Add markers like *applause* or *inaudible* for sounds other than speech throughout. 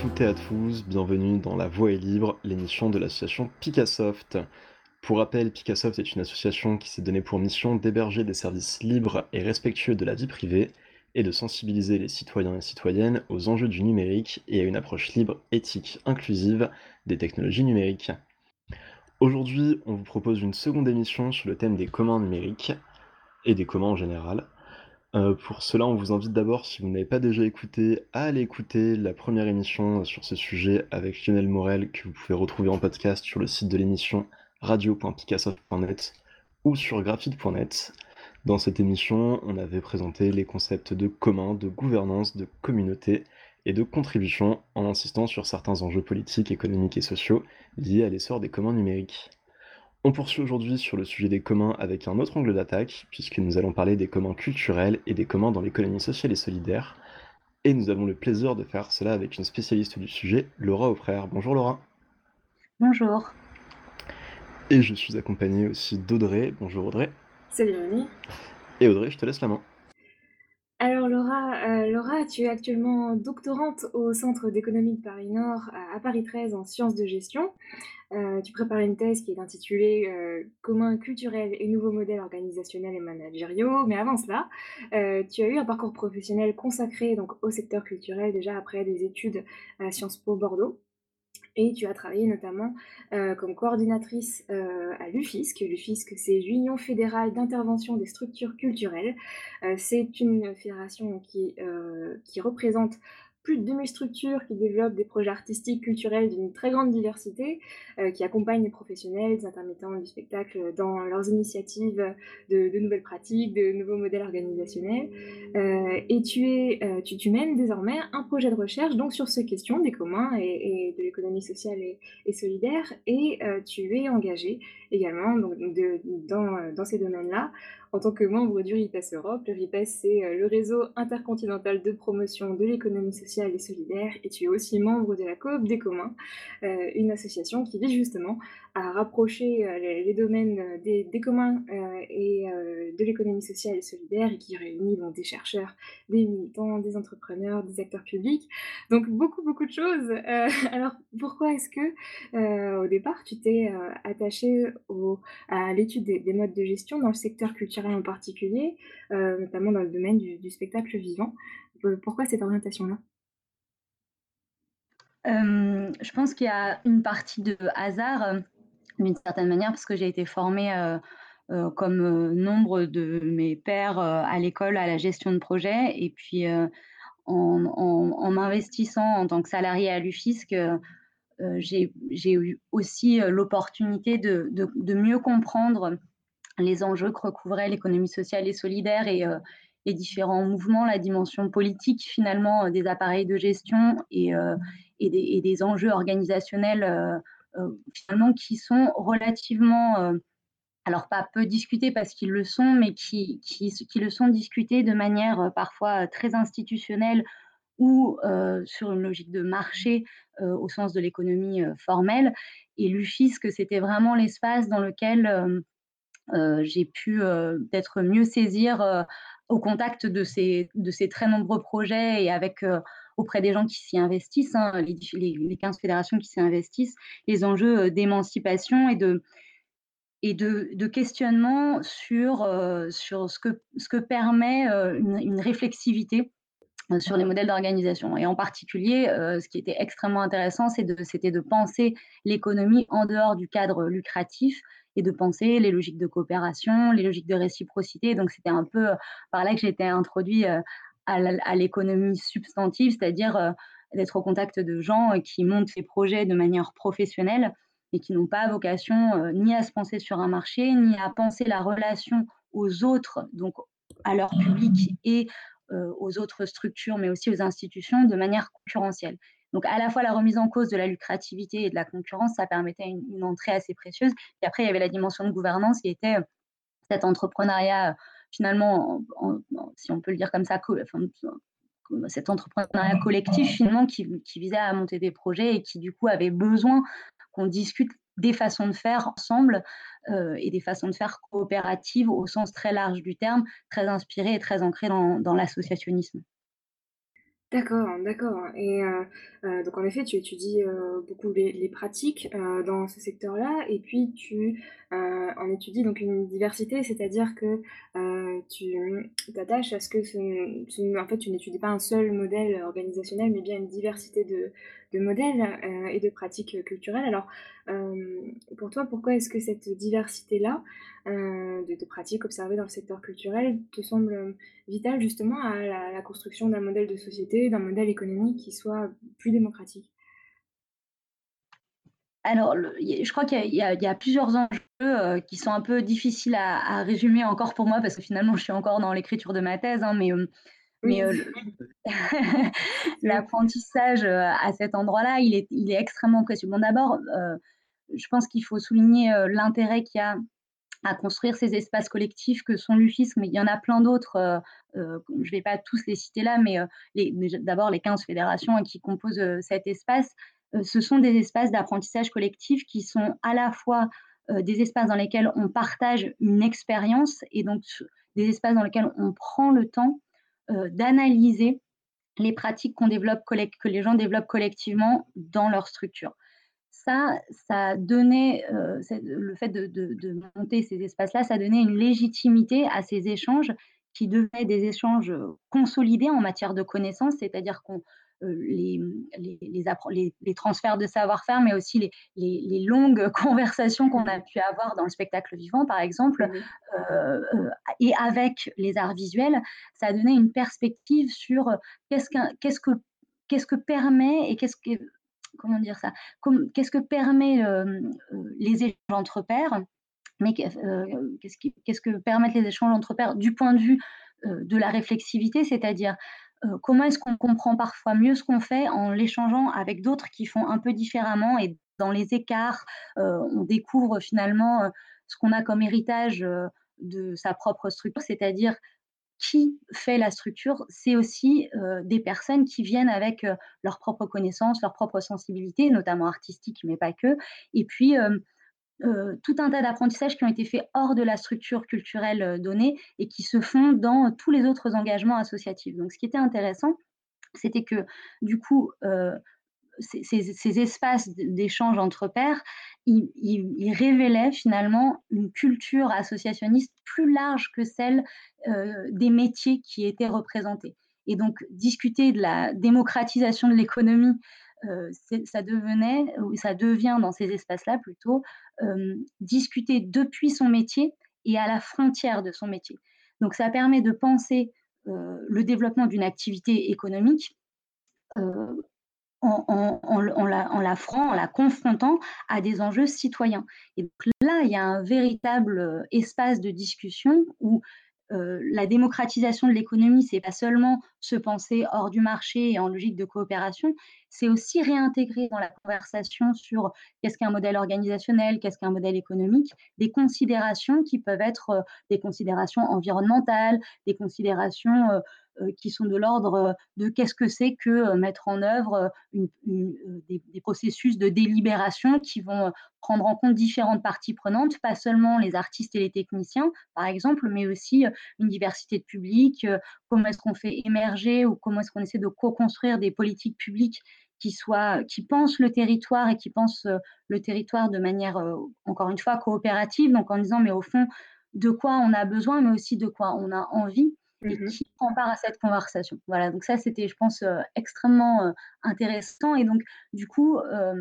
Toutes et à tous, bienvenue dans La Voix est libre, l'émission de l'association Picassoft. Pour rappel, Picassoft est une association qui s'est donnée pour mission d'héberger des services libres et respectueux de la vie privée et de sensibiliser les citoyens et citoyennes aux enjeux du numérique et à une approche libre, éthique, inclusive des technologies numériques. Aujourd'hui, on vous propose une seconde émission sur le thème des communs numériques et des communs en général. Euh, pour cela, on vous invite d'abord, si vous n'avez pas déjà écouté, à aller écouter la première émission sur ce sujet avec Lionel Morel que vous pouvez retrouver en podcast sur le site de l'émission radio.picassoft.net ou sur graphite.net. Dans cette émission, on avait présenté les concepts de commun, de gouvernance, de communauté et de contribution en insistant sur certains enjeux politiques, économiques et sociaux liés à l'essor des communs numériques. On poursuit aujourd'hui sur le sujet des communs avec un autre angle d'attaque, puisque nous allons parler des communs culturels et des communs dans l'économie sociale et solidaire. Et nous avons le plaisir de faire cela avec une spécialiste du sujet, Laura Auprère. Bonjour Laura. Bonjour. Et je suis accompagné aussi d'Audrey. Bonjour Audrey. Salut Rémi. Et Audrey, je te laisse la main. Alors Laura, euh, Laura, tu es actuellement doctorante au Centre d'économie de Paris-Nord à, Paris 13 en sciences de gestion. Euh, tu prépares une thèse qui est intitulée euh, Commun culturel et nouveaux modèles organisationnels et managériaux. Mais avant cela, tu as eu un parcours professionnel consacré donc, au secteur culturel déjà après des études à Sciences Po Bordeaux. Et tu as travaillé notamment euh, comme coordinatrice euh, à l'UFISC. L'UFISC, c'est l'Union fédérale d'intervention des structures culturelles. Euh, c'est une fédération qui, qui représente plus de 2000 structures qui développent des projets artistiques, culturels d'une très grande diversité, euh, qui accompagnent les professionnels, les intermittents du spectacle dans leurs initiatives de, nouvelles pratiques, de nouveaux modèles organisationnels. Euh, et tu, es, euh, tu, mènes désormais un projet de recherche donc sur ces questions des communs et, de l'économie sociale et, solidaire, et tu es engagé également donc, dans, dans ces domaines-là en tant que membre du RIPES Europe. Le RIPES, c'est euh, le réseau intercontinental de promotion de l'économie sociale et solidaire, et tu es aussi membre de la Coop des communs, euh, une association qui vise justement à rapprocher euh, les, domaines des, communs et de l'économie sociale et solidaire, et qui réunit des chercheurs, des militants, des entrepreneurs, des acteurs publics. Donc beaucoup, beaucoup de choses. *laughs* alors pourquoi est-ce que au départ tu t'es attaché à l'étude des, des modes de gestion dans le secteur culturel en particulier, euh, notamment dans le domaine du, spectacle vivant? Euh, pourquoi cette orientation-là? Euh, Je pense qu'il y a une partie de hasard, d'une certaine manière, parce que j'ai été formée comme nombre de mes pairs à l'école à la gestion de projet. Et puis, en, m'investissant en tant que salarié à l'UFISC, j'ai eu aussi l'opportunité de, de, mieux comprendre les enjeux que recouvrait l'économie sociale et solidaire et euh, les différents mouvements, la dimension politique finalement euh, des appareils de gestion et, euh, et, des, enjeux organisationnels finalement qui sont relativement, alors pas peu discutés parce qu'ils le sont, mais qui, qui, le sont discutés de manière parfois très institutionnelle ou sur une logique de marché au sens de l'économie formelle. Et l'UFISC, c'était vraiment l'espace dans lequel euh, j'ai pu euh, peut-être mieux saisir euh, au contact de ces, de ces très nombreux projets et avec auprès des gens qui s'y investissent, hein, les, les, 15 fédérations qui s'y investissent, les enjeux d'émancipation et de, et de, de questionnement sur, sur ce, que, ce que permet une, une, réflexivité sur les modèles d'organisation. Et en particulier, ce qui était extrêmement intéressant, c'était de, de penser l'économie en dehors du cadre lucratif et de penser les logiques de coopération, les logiques de réciprocité. Donc c'était un peu par là que été introduit à l'économie substantive, c'est-à-dire euh, d'être au contact de gens euh, qui montent ces projets de manière professionnelle et qui n'ont pas vocation ni à se penser sur un marché, ni à penser la relation aux autres, donc à leur public et aux autres structures, mais aussi aux institutions de manière concurrentielle. Donc, à la fois la remise en cause de la lucrativité et de la concurrence, ça permettait une, entrée assez précieuse. Et après, il y avait la dimension de gouvernance qui était euh, cet entrepreneuriat, finalement, si on peut le dire comme ça, cet entrepreneuriat collectif, finalement, qui, visait à monter des projets et qui, du coup, avait besoin qu'on discute des façons de faire ensemble euh, et des façons de faire coopératives au sens très large du terme, très inspirées et très ancrées dans l'associationnisme. D'accord, d'accord. Et heu heu, donc en effet, tu étudies, heu, beaucoup les pratiques, dans ce secteur-là et puis tu, en étudies donc une diversité, c'est-à-dire que, tu, t'attaches à ce que n en fait, tu n'étudies pas un seul modèle organisationnel, mais bien une diversité de de modèles, heu et de pratiques, culturelles. Alors, hem, pour toi, pourquoi est-ce que cette diversité-là, heu, de pratiques observées dans le secteur culturel te semble, Vital justement à la construction d'un modèle de société, d'un modèle économique qui soit plus démocratique? Alors je crois qu'il y a plusieurs enjeux, qui sont un peu difficiles à résumer encore pour moi parce que finalement je suis encore dans l'écriture de ma thèse, hein, mais, mais, *laughs* l'apprentissage, à cet endroit-là, il est il est extrêmement précieux. Bon d'abord, je pense qu'il faut souligner, l'intérêt qu'il y a à construire ces espaces collectifs que sont l'UFISC, mais il y en a plein d'autres, je ne vais pas tous les citer là, mais d'abord les 15 fédérations qui composent, cet espace, ce sont des espaces d'apprentissage collectif qui sont à la fois, des espaces dans lesquels on partage une expérience et donc des espaces dans lesquels on prend le temps, d'analyser les pratiques qu'on développe que les gens développent collectivement dans leur structure ça, ça donnait, c'est le fait de monter ces espaces-là, ça donnait une légitimité à ces échanges qui devenaient des échanges, consolidés en matière de connaissances. C'est-à-dire qu'on, les, mmh, les les les les transferts de savoir-faire, mais aussi les les longues *laughs* conversations qu'on a pu avoir dans le spectacle vivant, par exemple, heu heu, et avec les arts visuels, ça donnait une perspective sur, heu, qu'est-ce qu'un qu'est-ce que qu'est-ce que permet et qu'est-ce que comment dire ça? Qu'est-ce que permet, heu, les échanges entre pairs, mais heu, qu'est-ce que permettent les échanges entre pairs du point de vue, de la réflexivité? C'est-à-dire, heu, comment est-ce qu'on comprend parfois mieux ce qu'on fait en l'échangeant avec d'autres qui font un peu différemment et dans les écarts, heu, on découvre finalement, heu, ce qu'on a comme héritage, de sa propre structure, c'est-à-dire qui fait la structure, c'est aussi, des personnes qui viennent avec, leurs propres connaissances, leurs propres sensibilités, notamment artistiques, mais pas que. Et puis, heu, tout un tas d'apprentissages qui ont été faits hors de la structure culturelle, heu, donnée et qui se font dans tous les autres engagements associatifs. Donc ce qui était intéressant, c'était que, du coup, ces, ces- ces espaces d'échange entre pairs, ils, révélaient finalement une culture associationniste plus large que celle euh, des métiers qui étaient représentés. Et donc, discuter de la démocratisation de l'économie, euh, ça devenait, ça devient dans ces espaces-là plutôt, euh, discuter depuis son métier et à la frontière de son métier. Donc, ça permet de penser euh, le développement d'une activité économique euh, en, la, en en la confrontant à des enjeux citoyens. Et donc là, il y a un véritable euh, espace de discussion où euh, la démocratisation de l'économie, c'est pas seulement se penser hors du marché et en logique de coopération, c'est aussi réintégrer dans la conversation sur qu'est-ce qu'un modèle organisationnel, qu'est-ce qu'un modèle économique, des considérations qui peuvent être euh, des considérations environnementales, des considérations euh, qui sont de l'ordre euh, de qu'est-ce que c'est que euh, mettre en œuvre des, processus de délibération qui vont prendre en compte différentes parties prenantes, pas seulement les artistes et les techniciens, par exemple, mais aussi une diversité de publics, comment est-ce qu'on fait émerger ou comment est-ce qu'on essaie de co-construire des politiques publiques qui soient, qui pensent le territoire et qui pensent le territoire de manière, encore une fois, coopérative, donc en disant, mais au fond, de quoi on a besoin, mais aussi de quoi on a envie et mh. qui prend part à cette conversation. Voilà, donc ça, c'était, je pense, euh, extrêmement euh, intéressant. Et donc, du coup, euh,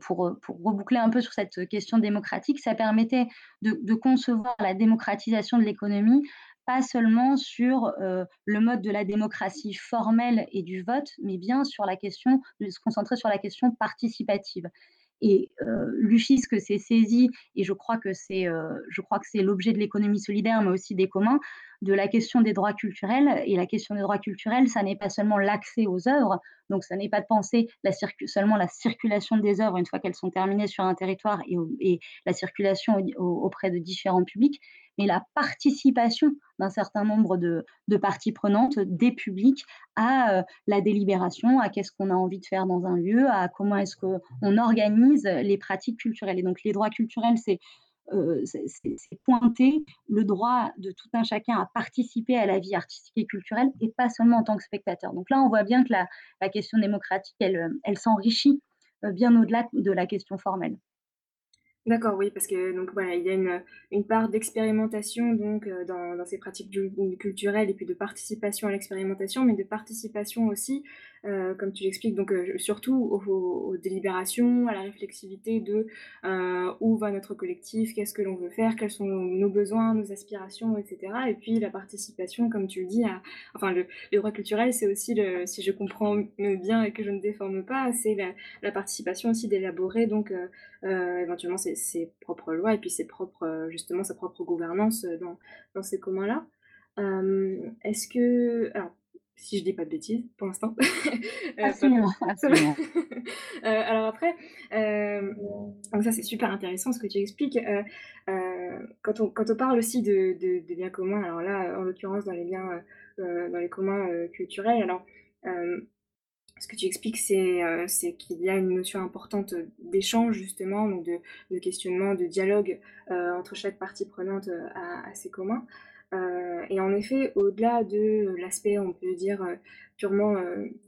pour, pour, reboucler un peu sur cette question démocratique, ça permettait de, de concevoir la démocratisation de l'économie, pas seulement sur euh, le mode de la démocratie formelle et du vote, mais bien sur la question, de se concentrer sur la question participative. Et euh, l'UFISC s'est saisi, et je crois que c'est euh, l'objet de l'économie solidaire, mais aussi des communs, de la question des droits culturels. Et la question des droits culturels, ça n'est pas seulement l'accès aux œuvres, donc ça n'est pas de penser seulement la circulation des œuvres une fois qu'elles sont terminées sur un territoire et, la circulation auprès de différents publics, mais la participation d'un certain nombre de, de, parties prenantes, des publics, à euh, la délibération, à qu'est-ce qu'on a envie de faire dans un lieu, à comment est-ce qu'on organise les pratiques culturelles. Et donc les droits culturels, c'est heu, c'est pointer le droit de tout un chacun à participer à la vie artistique et culturelle et pas seulement en tant que spectateur. Donc là, on voit bien que la question démocratique, elle, elle s'enrichit, heu, bien au-delà de la question formelle. D'accord, oui, parce que donc voilà, il y a une, une part d'expérimentation donc heu, dans ces pratiques culturelles et puis de participation à l'expérimentation, mais de participation aussi, heu, comme tu l'expliques donc heu, surtout aux délibérations, à la réflexivité de, où va notre collectif? Qu'est-ce que l'on veut faire? Quels sont nos besoins, nos aspirations et cetera et puis la participation comme tu le dis enfin le droit culturel, c'est aussi si je comprends bien et que je ne déforme pas, c'est la participation aussi d'élaborer donc éventuellement ses ses propres lois et puis ses propres, heu, justement sa propre gouvernance, heu, dans dans ces communs-là. Hem, est-ce que alors, si je dis pas de bêtises pour l'instant, *laughs* Absolument, *laughs* alors après, donc ça c'est super intéressant ce que tu expliques, quand on quand on parle aussi de de de biens communs, alors là, en l'occurrence dans les biens, dans les communs, culturels, alors, ce que tu expliques, c'est, heu, c'est qu'il y a une notion importante, d'échange justement, donc de questionnement, de dialogue, heu, entre chaque partie prenante, heu, à à ces communs. Et en effet, au-delà de l'aspect, on peut dire, purement,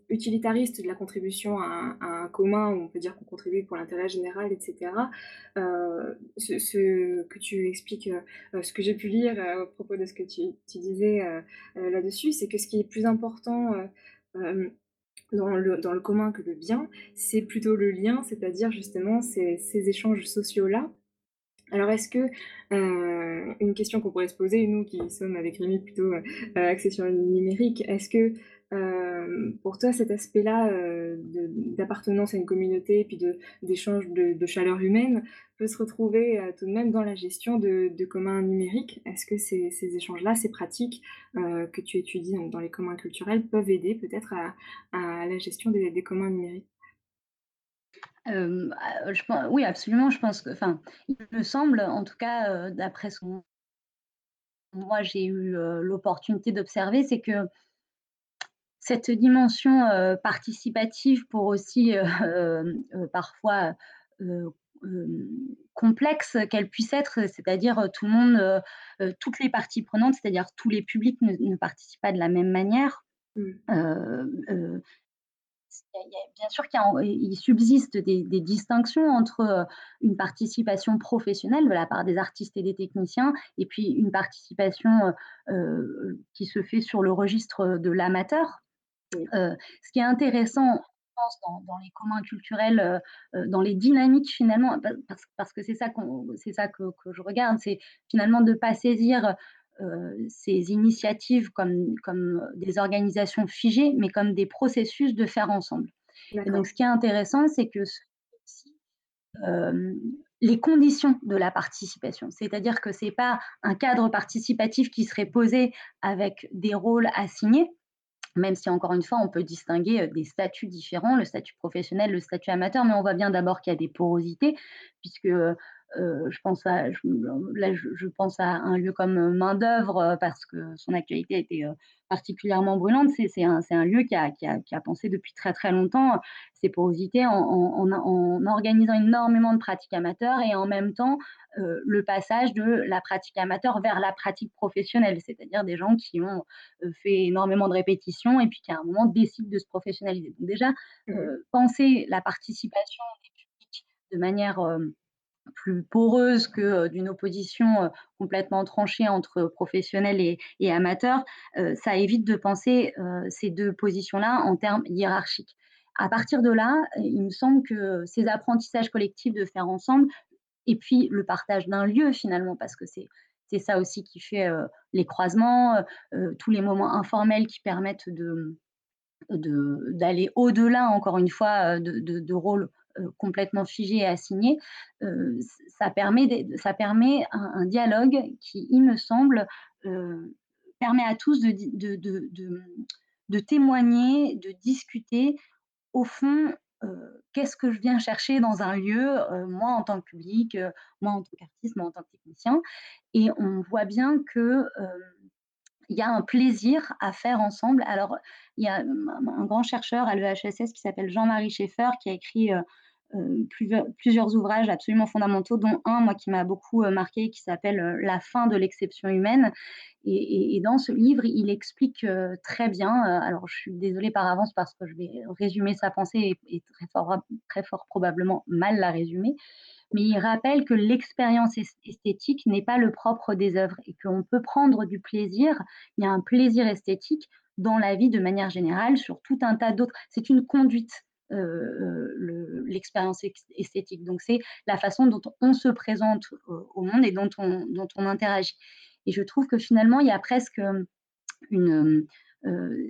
utilitariste de la contribution à un commun, où on peut dire qu'on contribue pour l'intérêt général et cetera. Heu, ce que tu expliques, ce que j'ai pu lire, à propos de ce que tu disais, là-dessus, c'est que ce qui est plus important, dans le commun que le bien, c'est plutôt le lien, c'est-à-dire justement ces échanges sociaux-là. Alors est-ce que, heu, une question qu'on pourrait se poser, nous qui sommes avec Rémi plutôt, heu, axés sur le numérique, est-ce que, hem, pour toi cet aspect-là, de d'appartenance à une communauté, puis de d'échange de chaleur humaine peut se retrouver, heu, tout de même dans la gestion de communs numériques? Est-ce que ces échanges-là, ces pratiques, que tu étudies dans les communs culturels peuvent aider peut-être à la gestion des communs numériques? Oui, absolument, je pense que enfin, il me semble, en tout cas, d'après ce que moi j'ai eu, l'opportunité d'observer, c'est que cette dimension, heu, participative pour aussi, heu, hem, heu, parfois, complexe qu'elle puisse être, c'est-à-dire, tout le monde, toutes les parties prenantes, c'est-à-dire tous les publics ne ne participent pas de la même manière. Mmh. Bien sûr qu'il subsiste des des distinctions entre, une participation professionnelle de la part des artistes et des techniciens et puis une participation, qui se fait sur le registre, de l'amateur. Ce qui est intéressant, je pense, dans dans les communs culturels, dans les dynamiques finalement, pa parce parce que c'est ça qu'on c'est ça que que je regarde, c'est finalement de pas saisir, ces initiatives comme comme, des organisations figées, mais comme des processus de faire ensemble. Et donc ce qui est intéressant, c'est que ce les conditions de la participation. C'est-à-dire que c'est pas un cadre participatif qui serait posé avec des rôles assignés, même si encore une fois, on peut distinguer, heu, des statuts différents, le statut professionnel, le statut amateur, mais on voit bien d'abord qu'il y a des porosités puisque, heu je pense à je là, je je pense à un lieu comme, heu, Main-d'œuvre, heu, parce que son actualité a été, particulièrement brûlante. C'est c'est un c'est un lieu qui a qui a qui a pensé depuis très, très longtemps ses porosités en en en organisant énormément de pratiques amateurs et en même temps, le passage de la pratique amateur vers la pratique professionnelle. C'est-à-dire des gens qui ont fait énormément de répétitions et puis qui à un moment décide de se professionnaliser. Donc déjà, Mmh penser la participation des publics de manière, plus poreuse que, d'une opposition, complètement tranchée entre professionnels et amateurs, ça évite de penser, ces 2 positions-là en termes hiérarchiques. À partir de là, il me semble que ces apprentissages collectifs de faire ensemble et puis le partage d'un lieu finalement, parce que c'est c'est ça aussi qui fait, les croisements, tous les moments informels qui permettent de d'aller au-delà encore une fois, de de de rôles, complètement figés et assignés. Heu, ç ça permet ça permet un dialogue qui, il me semble, heu, permet à tous de de de de, témoigner, de discuter au fond, qu'est-ce que je viens chercher dans un lieu, moi en tant que public, moi en tant qu'artiste, moi en tant que technicien? Et on voit bien que, il y a un plaisir à faire ensemble. Alors, il y a, mmh, un grand chercheur à l'EHSS qui s'appelle Jean-Marie Schaeffer qui a écrit, heu plusieurs, ouvrages absolument fondamentaux, dont un, moi, qui m'a beaucoup marqué, qui s'appelle La fin de l'exception humaine. Et, dans ce livre, il explique très bien, alors je suis désolée par avance parce que je vais résumer sa pensée et, très, fort, très fort probablement mal la résumer, mais il rappelle que l'expérience esthétique n'est pas le propre des œuvres et qu'on peut prendre du plaisir, il y a un plaisir esthétique dans la vie de manière générale sur tout un tas d'autres. C'est une conduite l'expérience esthétique. Donc, c'est la façon dont on se présente au monde et dont on, dont on interagit. Et je trouve que finalement, il y a presque une.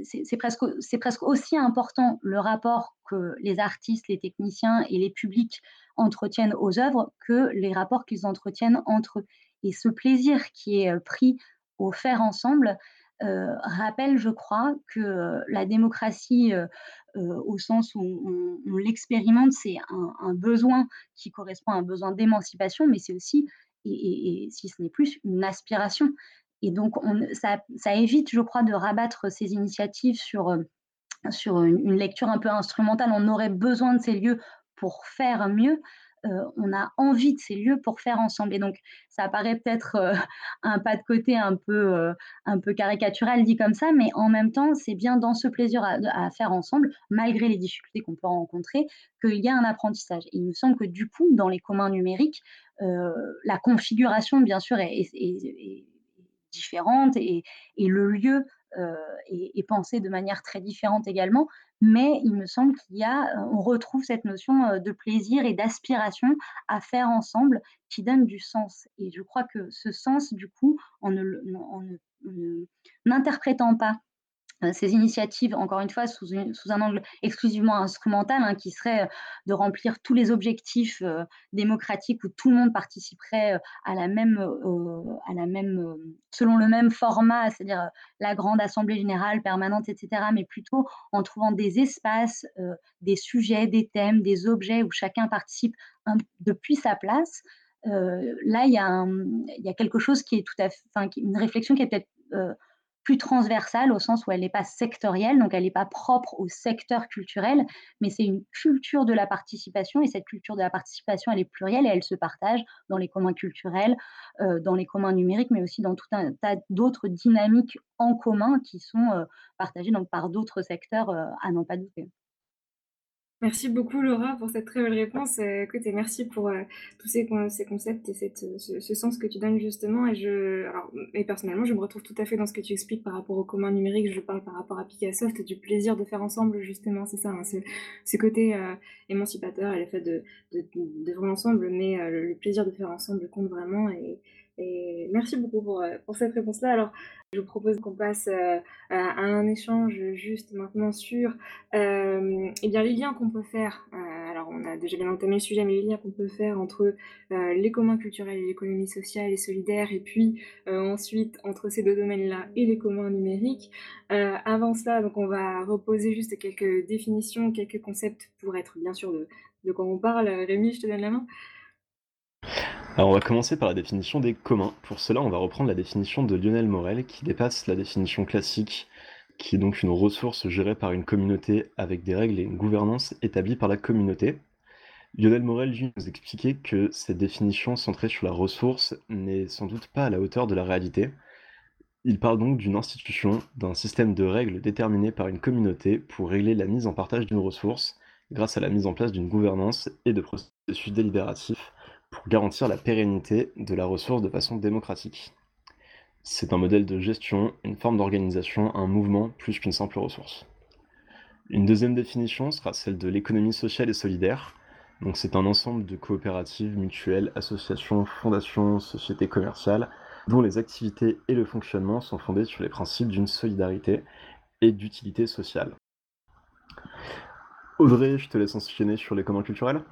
c'est presque, presque aussi important le rapport que les artistes, les techniciens et les publics entretiennent aux œuvres que les rapports qu'ils entretiennent entre eux. Et ce plaisir qui est pris au faire ensemble, euh, rappelle, je crois, que la démocratie, au sens où on, l'expérimente, c'est un, besoin qui correspond à un besoin d'émancipation, mais c'est aussi, et, si ce n'est plus, une aspiration. Et donc, ça, évite, je crois, de rabattre ces initiatives sur, sur une lecture un peu instrumentale. On aurait besoin de ces lieux pour faire mieux. Euh, on a envie de ces lieux pour faire ensemble. Et donc, ça paraît peut-être euh, *laughs* un pas de côté un peu, euh, un peu caricatural dit comme ça, mais en même temps, c'est bien dans ce plaisir à, faire ensemble, malgré les difficultés qu'on peut rencontrer, qu'il y a un apprentissage. Et il me semble que du coup, dans les communs numériques, la configuration, bien sûr, est, différente et, le lieu est, pensé de manière très différente également mais il me semble qu'il y a, on retrouve cette notion de plaisir et d'aspiration à faire ensemble qui donne du sens. Et je crois que ce sens, du coup, en n'interprétant pas euh, ces initiatives, encore une fois, sous, un angle exclusivement instrumental, hein, qui serait euh, de remplir tous les objectifs euh, démocratiques où tout le monde participerait à la même, à la même, selon le même format, c'est-à-dire la grande assemblée générale permanente, etc., mais plutôt en trouvant des espaces, des sujets, des thèmes, des objets où chacun participe depuis sa place. là, il y, y a quelque chose qui est tout à fait, une réflexion qui est peut-être transversale au sens où elle n'est pas sectorielle, donc elle n'est pas propre au secteur culturel, mais c'est une culture de la participation et cette culture de la participation, elle est plurielle et elle se partage dans les communs culturels, euh, dans les communs numériques, mais aussi dans tout un tas d'autres dynamiques en commun qui sont euh, partagées donc, par d'autres secteurs euh, à n'en pas douter. Merci beaucoup Laura pour cette très belle réponse. Euh, écoute, et merci pour euh, tous ces, concepts et cette, ce, sens que tu donnes justement. Et, je, alors, et personnellement, je me retrouve tout à fait dans ce que tu expliques par rapport au commun numérique. Je parle par rapport à Picassoft, du plaisir de faire ensemble justement. C'est ça, hein, ce côté euh, émancipateur et le fait de, de, de, voir ensemble, mais le, plaisir de faire ensemble compte vraiment. Et, merci beaucoup pour, pour cette réponse-là. Alors, je vous propose qu'on passe euh, à un échange juste maintenant sur euh, eh bien, les liens qu'on peut faire. Euh, alors, on a déjà bien entamé le sujet, mais les liens qu'on peut faire entre les communs culturels et l'économie sociale et solidaire, et puis ensuite entre ces deux domaines-là et les communs numériques. avant cela, donc, on va reposer juste quelques définitions, quelques concepts pour être bien sûr de, de quoi on parle. Rémi, je te donne la main. Alors on va commencer par la définition des communs. Pour cela, on va reprendre la définition de Lionel Morel qui dépasse la définition classique, qui est donc une ressource gérée par une communauté avec des règles et une gouvernance établies par la communauté. Lionel Morel lui nous expliquait que cette définition centrée sur la ressource n'est sans doute pas à la hauteur de la réalité. Il parle donc d'une institution, d'un système de règles déterminées par une communauté pour régler la mise en partage d'une ressource grâce à la mise en place d'une gouvernance et de processus délibératifs pour garantir la pérennité de la ressource de façon démocratique. C'est un modèle de gestion, une forme d'organisation, un mouvement plus qu'une simple ressource. Une deuxième définition sera celle de l'économie sociale et solidaire. Donc c'est un ensemble de coopératives, mutuelles, associations, fondations, sociétés commerciales, dont les activités et le fonctionnement sont fondés sur les principes d'une solidarité et d'utilité sociale. Audrey, je te laisse enchaîner sur les communs culturels.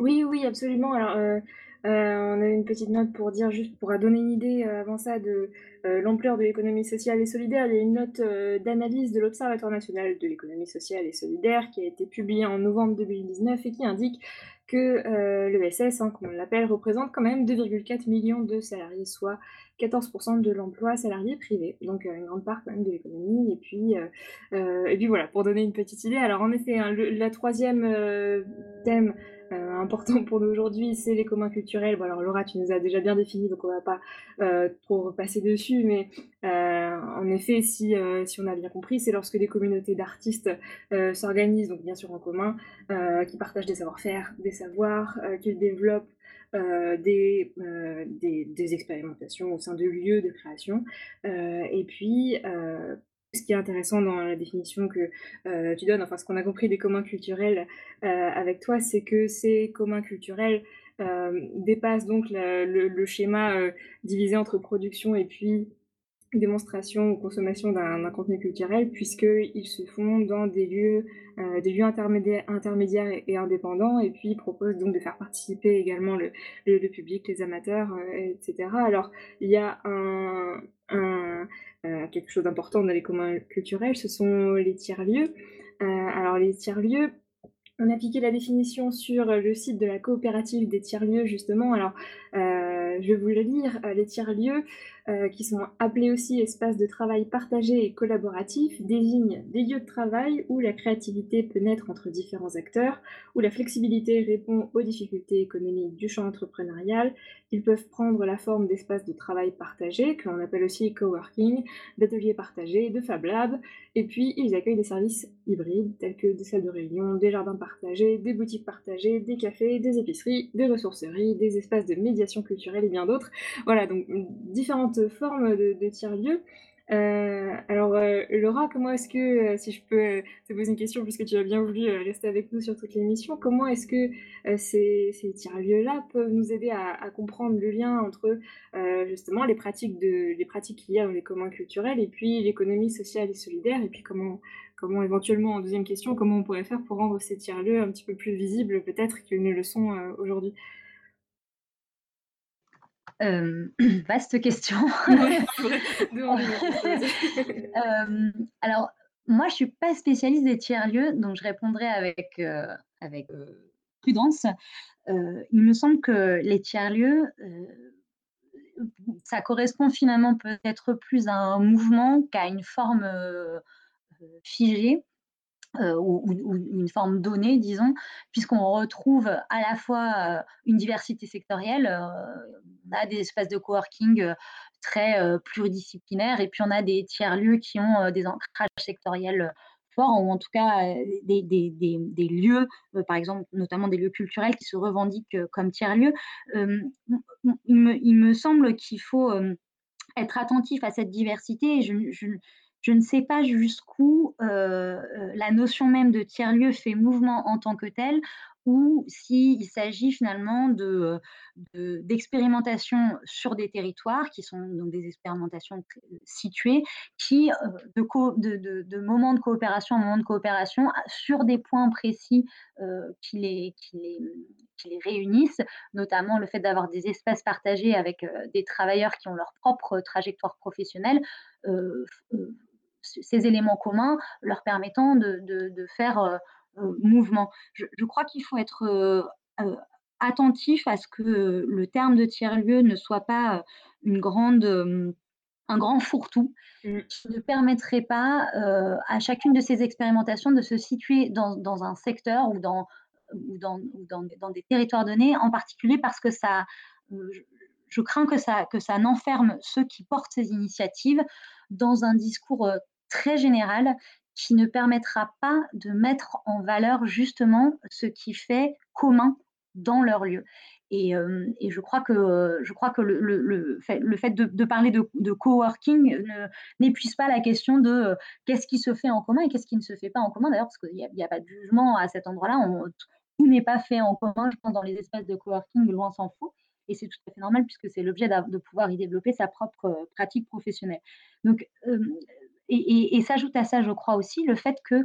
Oui, oui, absolument. Alors, euh, on a une petite note pour dire juste pour donner une idée, avant ça de, l'ampleur de l'économie sociale et solidaire. Il y a une note, d'analyse de l'Observatoire national de l'économie sociale et solidaire qui a été publiée en novembre 2019 et qui indique que euh, l'ESS, hein, comme on l'appelle, représente quand même 2,4 millions de salariés, soit 14% de l'emploi salarié privé, donc euh, une grande part quand même de l'économie. Et puis, euh, et puis voilà, pour donner une petite idée. Alors en effet, hein, la troisième thème euh, important pour nous aujourd'hui, c'est les communs culturels. Bon, alors Laura, tu nous as déjà bien défini, donc on va pas euh, trop repasser dessus, mais euh, en effet, si, si on a bien compris, c'est lorsque des communautés d'artistes s'organisent, donc bien sûr en commun, qui partagent des savoir-faire, des savoirs, qu'ils développent des, des, expérimentations au sein de lieux de création. et puis, ce qui est intéressant dans la définition que euh, tu donnes, enfin ce qu'on a compris des communs culturels euh, avec toi, c'est que ces communs culturels euh, dépassent donc le, schéma divisé entre production et puis démonstration ou consommation d'un contenu culturel, puisqu'ils se font dans des lieux, des lieux intermédiaires, et, indépendants, et puis ils proposent donc de faire participer également le, le, public, les amateurs, etc. Alors, il y a un, euh, quelque chose d'important dans les communs culturels, ce sont les tiers-lieux. Euh, alors les tiers-lieux, on a appliqué la définition sur le site de la coopérative des tiers-lieux, justement. Alors, euh, je vais vous le lire. Les tiers-lieux, euh, qui sont appelés aussi espaces de travail partagés et collaboratifs, désignent des lieux de travail où la créativité peut naître entre différents acteurs, où la flexibilité répond aux difficultés économiques du champ entrepreneurial. Ils peuvent prendre la forme d'espaces de travail partagés, que l'on appelle aussi coworking, d'ateliers partagés, de Fab Lab, et puis ils accueillent des services hybrides, tels que des salles de réunion, des jardins partagés, des boutiques partagées, des cafés, des épiceries, des ressourceries, des espaces de médiation culturelle et bien d'autres. Voilà, donc différentes forme de, de tiers-lieux. Euh, alors, euh, Laura, comment est-ce que, euh, si je peux te poser une question, puisque tu as bien voulu rester avec nous sur toute l'émission, comment est-ce que ces, ces tiers-lieux-là peuvent nous aider à, comprendre le lien entre justement les pratiques, de, pratiques qu'il y a dans les communs culturels et puis l'économie sociale et solidaire, et puis comment, comment éventuellement, en deuxième question, comment on pourrait faire pour rendre ces tiers-lieux un petit peu plus visibles peut-être qu'ils ne le sont aujourd'hui? *clears throat* vaste question. *laughs* *laughs* alors, moi, je suis pas spécialiste des tiers-lieux, donc je répondrai avec, avec prudence. il me semble que les tiers-lieux, ça correspond finalement peut-être plus à un mouvement qu'à une forme figée. Euh, ou, une forme donnée, disons, puisqu'on retrouve à la fois euh, une diversité sectorielle, euh, on a des espaces de coworking très pluridisciplinaires, et puis on a des tiers-lieux qui ont des ancrages sectoriels forts, ou en tout cas des, lieux, par exemple, notamment des lieux culturels qui se revendiquent comme tiers-lieux. Il me, semble qu'il faut être attentif à cette diversité, et je, ne sais pas jusqu'où la notion même de tiers-lieu fait mouvement en tant que tel, ou s'il s'agit finalement de, d'expérimentations sur des territoires qui sont donc des expérimentations situées, qui de, de, de, moments de coopération en moment de coopération sur des points précis qui, les, qui, les, qui, les, réunissent, notamment le fait d'avoir des espaces partagés avec des travailleurs qui ont leur propre trajectoire professionnelle ces éléments communs leur permettant de, faire euh, euh, mouvement. Je, crois qu'il faut être attentif à ce que le terme de tiers-lieu ne soit pas une grande, un grand fourre-tout mmh. qui ne permettrait pas à chacune de ces expérimentations de se situer dans, un secteur ou dans, dans, dans, des territoires donnés, en particulier parce que ça, je, crains que ça, que ça n'enferme ceux qui portent ces initiatives dans un discours très général qui ne permettra pas de mettre en valeur justement ce qui fait commun dans leur lieu. Et, je crois que, je crois que le, fait, de, parler de, coworking n'épuise pas la question de qu'est-ce qui se fait en commun et qu'est-ce qui ne se fait pas en commun. D'ailleurs, parce qu'il n'y a, pas de jugement à cet endroit-là. Tout n'est pas fait en commun, je pense, dans les espaces de coworking, loin s'en faut. Et c'est tout à fait normal puisque c'est l'objet de pouvoir y développer sa propre pratique professionnelle. Donc, et, s'ajoute à ça, je crois aussi, le fait que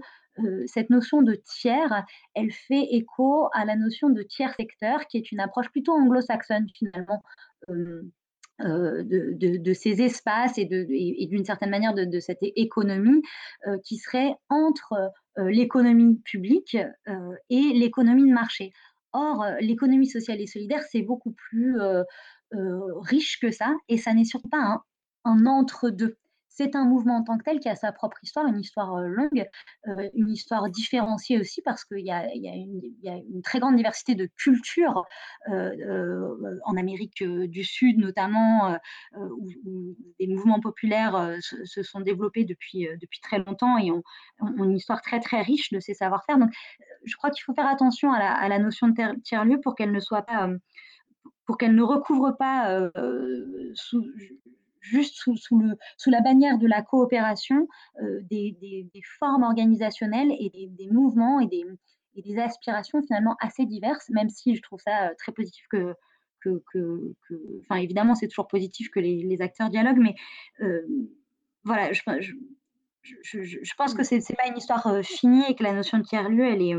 cette notion de tiers, elle fait écho à la notion de tiers secteur, qui est une approche plutôt anglo-saxonne finalement. de, ces espaces et, d'une certaine manière de, cette économie qui serait entre l'économie publique et l'économie de marché. Or, l'économie sociale et solidaire, c'est beaucoup plus riche que ça, et ça n'est surtout pas un entre-deux c'est un mouvement en tant que tel qui a sa propre histoire, une histoire longue, une histoire différenciée aussi parce qu'il y, a, une très grande diversité de cultures en Amérique du Sud notamment, où, des mouvements populaires se, sont développés depuis, depuis très longtemps et ont, une histoire très très riche de ces savoir-faire. Donc je crois qu'il faut faire attention à la, notion de tiers-lieu pour qu'elle ne soit pas... pour qu'elle ne recouvre pas sous, juste sous, le, sous, la bannière de la coopération euh, des, formes organisationnelles et des, mouvements et des, des, aspirations finalement assez diverses, même si je trouve ça euh, très positif que, que, enfin évidemment c'est toujours positif que les, acteurs dialoguent, mais euh, voilà, je, je, je, pense que c'est pas une histoire finie et que la notion de tiers-lieu, elle est,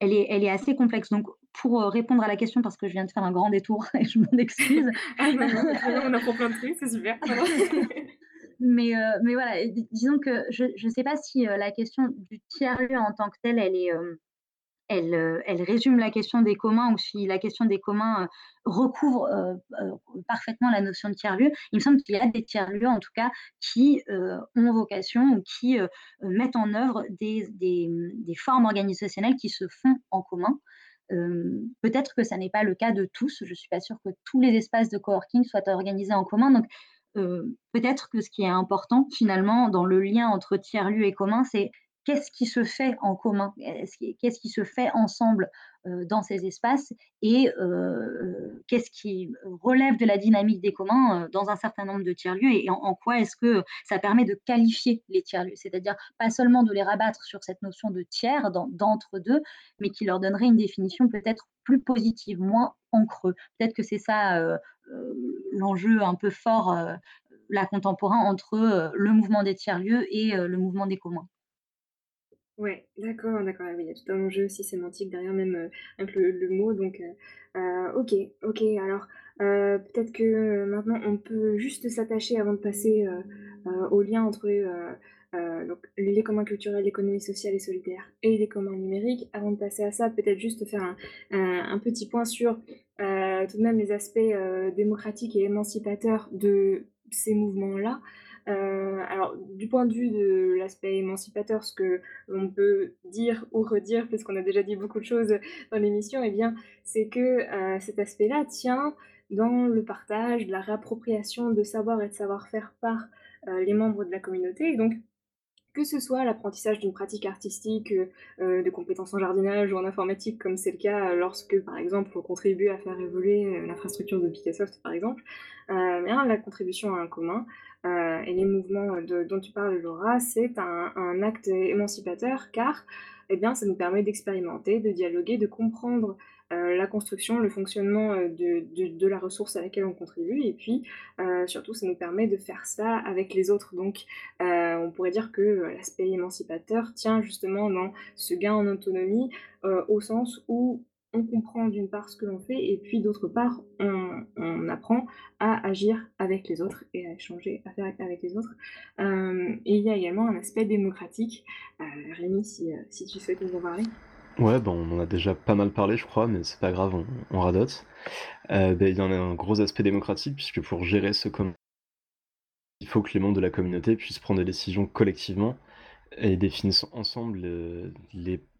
elle est, elle est assez complexe. Donc pour répondre à la question, parce que je viens de faire un grand détour *laughs* et je m'en excuse. *laughs* ah non, non, on apprend plein de trucs, c'est super. *laughs* mais, mais voilà, disons que je ne sais pas si la question du tiers-lieu en tant que tel, elle est, elle, elle, résume la question des communs ou si la question des communs recouvre parfaitement la notion de tiers-lieu. Il me semble qu'il y a des tiers-lieux, en tout cas, qui ont vocation ou qui mettent en œuvre des, des, des, formes organisationnelles qui se font en commun peut-être que ça n'est pas le cas de tous. Je ne suis pas sûre que tous les espaces de coworking soient organisés en commun. Donc, peut-être que ce qui est important finalement dans le lien entre tiers-lieu et commun, c'est qu'est-ce qui se fait en commun, qu'est-ce qui se fait ensemble dans ces espaces et qu'est-ce qui relève de la dynamique des communs dans un certain nombre de tiers-lieux et en, quoi est-ce que ça permet de qualifier les tiers-lieux, c'est-à-dire pas seulement de les rabattre sur cette notion de tiers d'entre-deux, mais qui leur donnerait une définition peut-être plus positive, moins en creux. Peut-être que c'est ça l'enjeu un peu fort, là contemporain, entre le mouvement des tiers-lieux et le mouvement des communs. Ouais, d'accord, d'accord. il y a tout un enjeu aussi sémantique derrière même, heu, avec le mot donc heu heu, OK, OK. Alors, peut-être que, maintenant on peut juste s'attacher avant de passer, au lien entre, les communs culturels, l'économie sociale et solidaire et les communs numériques. Avant de passer à ça, peut-être juste faire un petit point sur, tout de même les aspects, démocratiques et émancipateurs de ces mouvements-là. Euh, alors, du point de vue de l'aspect émancipateur, ce que l'on peut dire ou redire, parce qu'on a déjà dit beaucoup de choses dans l'émission, eh c'est que euh, cet aspect-là tient dans le partage, la réappropriation de savoir et de savoir-faire par euh, les membres de la communauté. Que ce soit l'apprentissage d'une pratique artistique, de compétences en jardinage ou en informatique, comme c'est le cas lorsque, par exemple, on contribue à faire évoluer l'infrastructure de Picassoft, par exemple, bien, la contribution à un commun, euh, et les mouvements dont tu parles, Laura, c'est un, acte émancipateur car eh bien, ça nous permet d'expérimenter, de dialoguer, de comprendre euh, la construction, le fonctionnement euh, de, la ressource à laquelle on contribue, et puis surtout, ça nous permet de faire ça avec les autres. Donc, on pourrait dire que l'aspect émancipateur tient justement dans ce gain en autonomie, au sens où on comprend d'une part ce que l'on fait et puis d'autre part on, apprend à agir avec les autres et à échanger, à faire avec les autres. Euh, et il y a également un aspect démocratique. Euh, Rémi, si, euh, si, tu souhaites nous en parler. Ouais, bon, on en a déjà pas mal parlé, je crois, mais c'est pas grave, on, radote. Ben, il y en a un gros aspect démocratique, puisque pour gérer ce commun, il faut que les membres de la communauté puissent prendre des décisions collectivement et définissent ensemble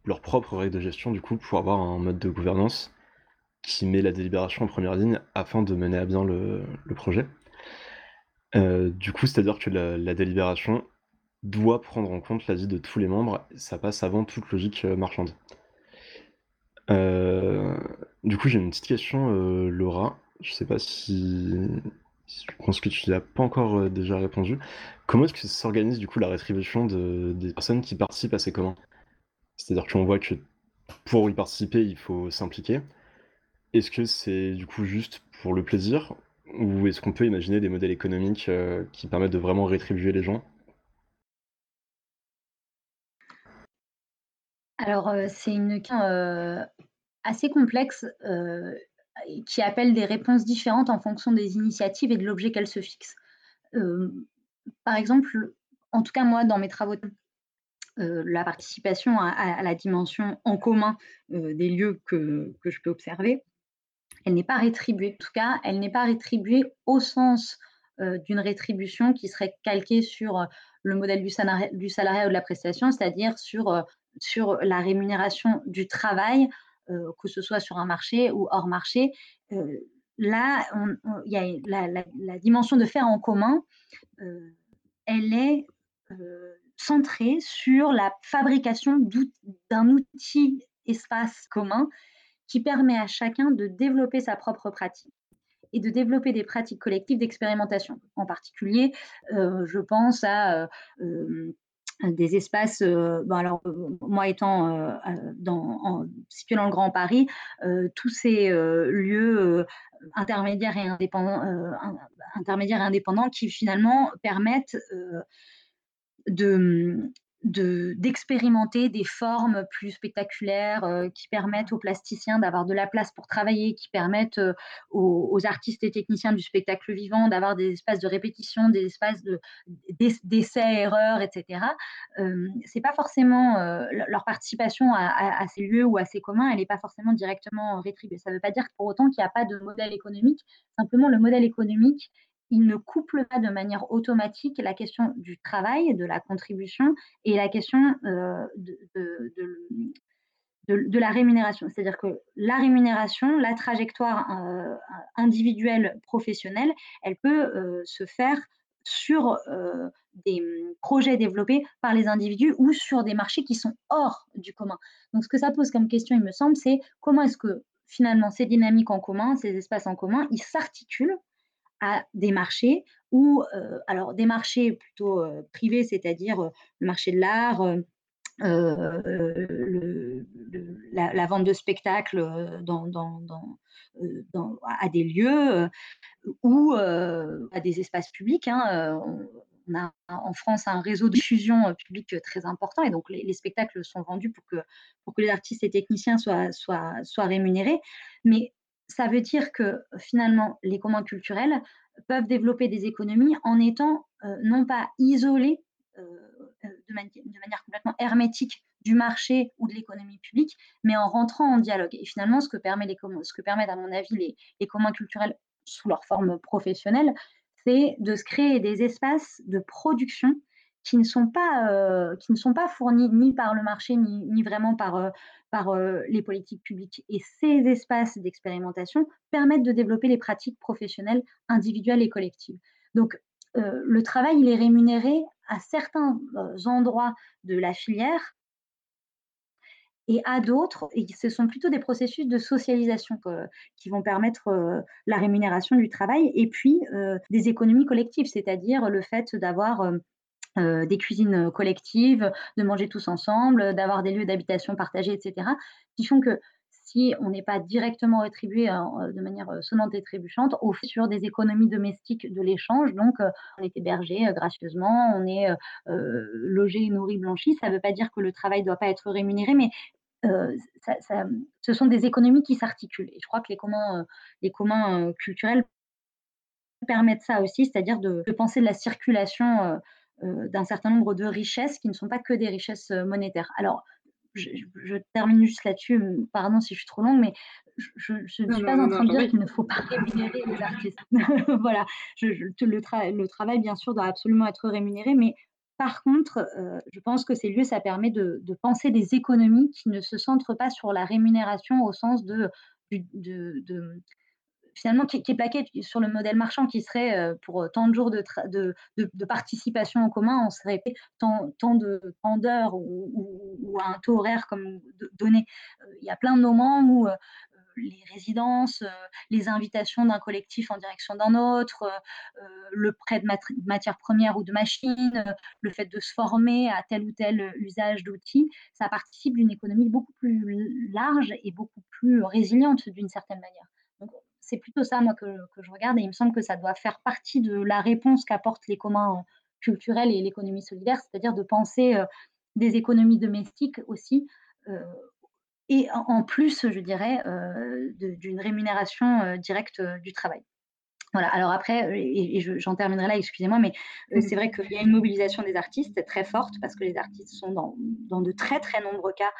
leurs propres règles de gestion, du coup, pour avoir un mode de gouvernance qui met la délibération en première ligne afin de mener à bien le, projet. Euh, du coup, c'est-à-dire que la, délibération doit prendre en compte l'avis de tous les membres, ça passe avant toute logique euh, marchande. Euh, du coup, j'ai une petite question, euh, Laura. Je sais pas si... je pense que tu n'as pas encore euh, déjà répondu. Comment est-ce que s'organise du coup la rétribution des personnes qui participent à ces communs C'est-à-dire qu'on voit que pour y participer, il faut s'impliquer. Est-ce que c'est du coup juste pour le plaisir? Ou est-ce qu'on peut imaginer des modèles économiques qui permettent de vraiment rétribuer les gens? Alors, c'est une, euh, assez complexe, heu, et qui appelle des réponses différentes en fonction des initiatives et de l'objet qu'elles se fixent. Hem, par exemple, en tout cas moi dans mes travaux heu, la participation à la dimension en commun, des lieux que que je peux observer, elle n'est pas rétribuée. En tout cas, elle n'est pas rétribuée au sens, d'une rétribution qui serait calquée sur, le modèle du salariat ou de la prestation, c'est-à-dire sur, sur la rémunération du travail, que ce soit sur un marché ou hors marché. Heu, là, il y a la dimension de faire en commun, heu, elle est, centrée sur la fabrication d'un outil espace commun qui permet à chacun de développer sa propre pratique et de développer des pratiques collectives d'expérimentation. En particulier, je pense à, des espaces, heu, ben, alors, heu, moi étant, heu, dans en située dans le Grand Paris, tous ces, lieux, intermédiaires intermédiaires et indépendants qui finalement permettent, de, de d'expérimenter des formes plus spectaculaires, heu, qui permettent aux plasticiens d'avoir de la place pour travailler, qui permettent, heu, aux artistes et techniciens du spectacle vivant d'avoir des espaces de répétition, des espaces de d'ess d'essais-erreurs et cetera. Hem, c'est pas forcément, leur participation à ces lieux ou à ces communs, elle est pas forcément directement rétribuée. Ça veut pas dire pour autant qu'il y a pas de modèle économique. Simplement le modèle économique, il ne couple pas de manière automatique la question du travail, de la contribution et la question, heu, de la rémunération. C'est-à-dire que la rémunération, la trajectoire, heu, individuelle, professionnelle, elle peut, heu, se faire sur, des, projets développés par les individus ou sur des marchés qui sont hors du commun. Donc ce que ça pose comme question, il me semble, c'est comment est-ce que finalement ces dynamiques en commun, ces espaces en commun, ils s'articulent à des marchés ou, alors des marchés plutôt, privés, c'est-à-dire, le marché de l'art, la vente de spectacles, dans dans dans, à des lieux, ou, à des espaces publics, hein, on a en France un réseau de diffusion, publique très important et donc les les spectacles sont vendus pour que pour que les artistes et techniciens soient soient soient rémunérés. Mais ça veut dire que finalement les communs culturels peuvent développer des économies en étant, heu, non pas isolés, heu heu, de mani de manière complètement hermétique du marché ou de l'économie publique, mais en rentrant en dialogue. Et finalement ce que permet les ce que permettent à mon avis les communs culturels sous leur forme professionnelle, c'est de se créer des espaces de production qui ne sont pas, heu, qui ne sont pas fournis ni par le marché ni vraiment par, heu, par, heu, les politiques publiques et ces espaces d'expérimentation permettent de développer les pratiques professionnelles individuelles et collectives. Donc, le travail, il est rémunéré à certains, endroits de la filière et à d'autres et ce sont plutôt des processus de socialisation qui vont permettre, la rémunération du travail et puis, des économies collectives, c'est-à-dire le fait d'avoir, heu, des cuisines, collectives, de manger tous ensemble, d'avoir des lieux d'habitation partagés et cetera, qui font que si on n'est pas directement rétribué de manière, sonnante et trébuchante, au sur des économies domestiques de l'échange, donc, on est hébergé, gracieusement, on est, logé, nourri, blanchi. Ça veut pas dire que le travail doit pas être rémunéré, mais ce sont des économies qui s'articulent et je crois que les communs, les communs, culturels permettent ça aussi, c'est-à-dire de de penser la circulation, d'un certain nombre de richesses qui ne sont pas que des richesses, heu, monétaires. Alors, je termine juste là-dessus, pardon si je suis trop longue, mais je ne suis non, pas non, en non, train de dire qu'il ne faut pas rémunérer les artistes. *laughs* Voilà, je je te le tra le travail bien sûr doit absolument être rémunéré, mais par contre, heu, je pense que ces lieux, ça permet de de penser des économies qui ne se centrent pas sur la rémunération au sens de de finalement qui est plaqué sur le modèle marchand qui serait, heu, pour, tant de jours de participation en commun, on serait tant tant d'heures ou ou à un taux horaire comme do donné. Heu, il y a plein de moments où, les résidences, les invitations d'un collectif en direction d'un autre, le prêt de matières premières ou de machines, le fait de se former à tel ou tel, usage d'outils, ça participe d'une économie beaucoup plus large et beaucoup plus résiliente d'une certaine manière. C'est plutôt ça, que je regarde et il me semble que ça doit faire partie de la réponse qu'apportent les communs, heu, culturels et l'économie solidaire, c'est-à-dire de penser, heu, des économies domestiques aussi, et en plus, je dirais, d'une rémunération, directe, du travail. Voilà, alors après, et et j'en terminerai là, excusez-moi, mais Mmh c'est vrai qu'il y a une mobilisation des artistes très forte parce que les artistes sont dans dans de très, très nombreux cas,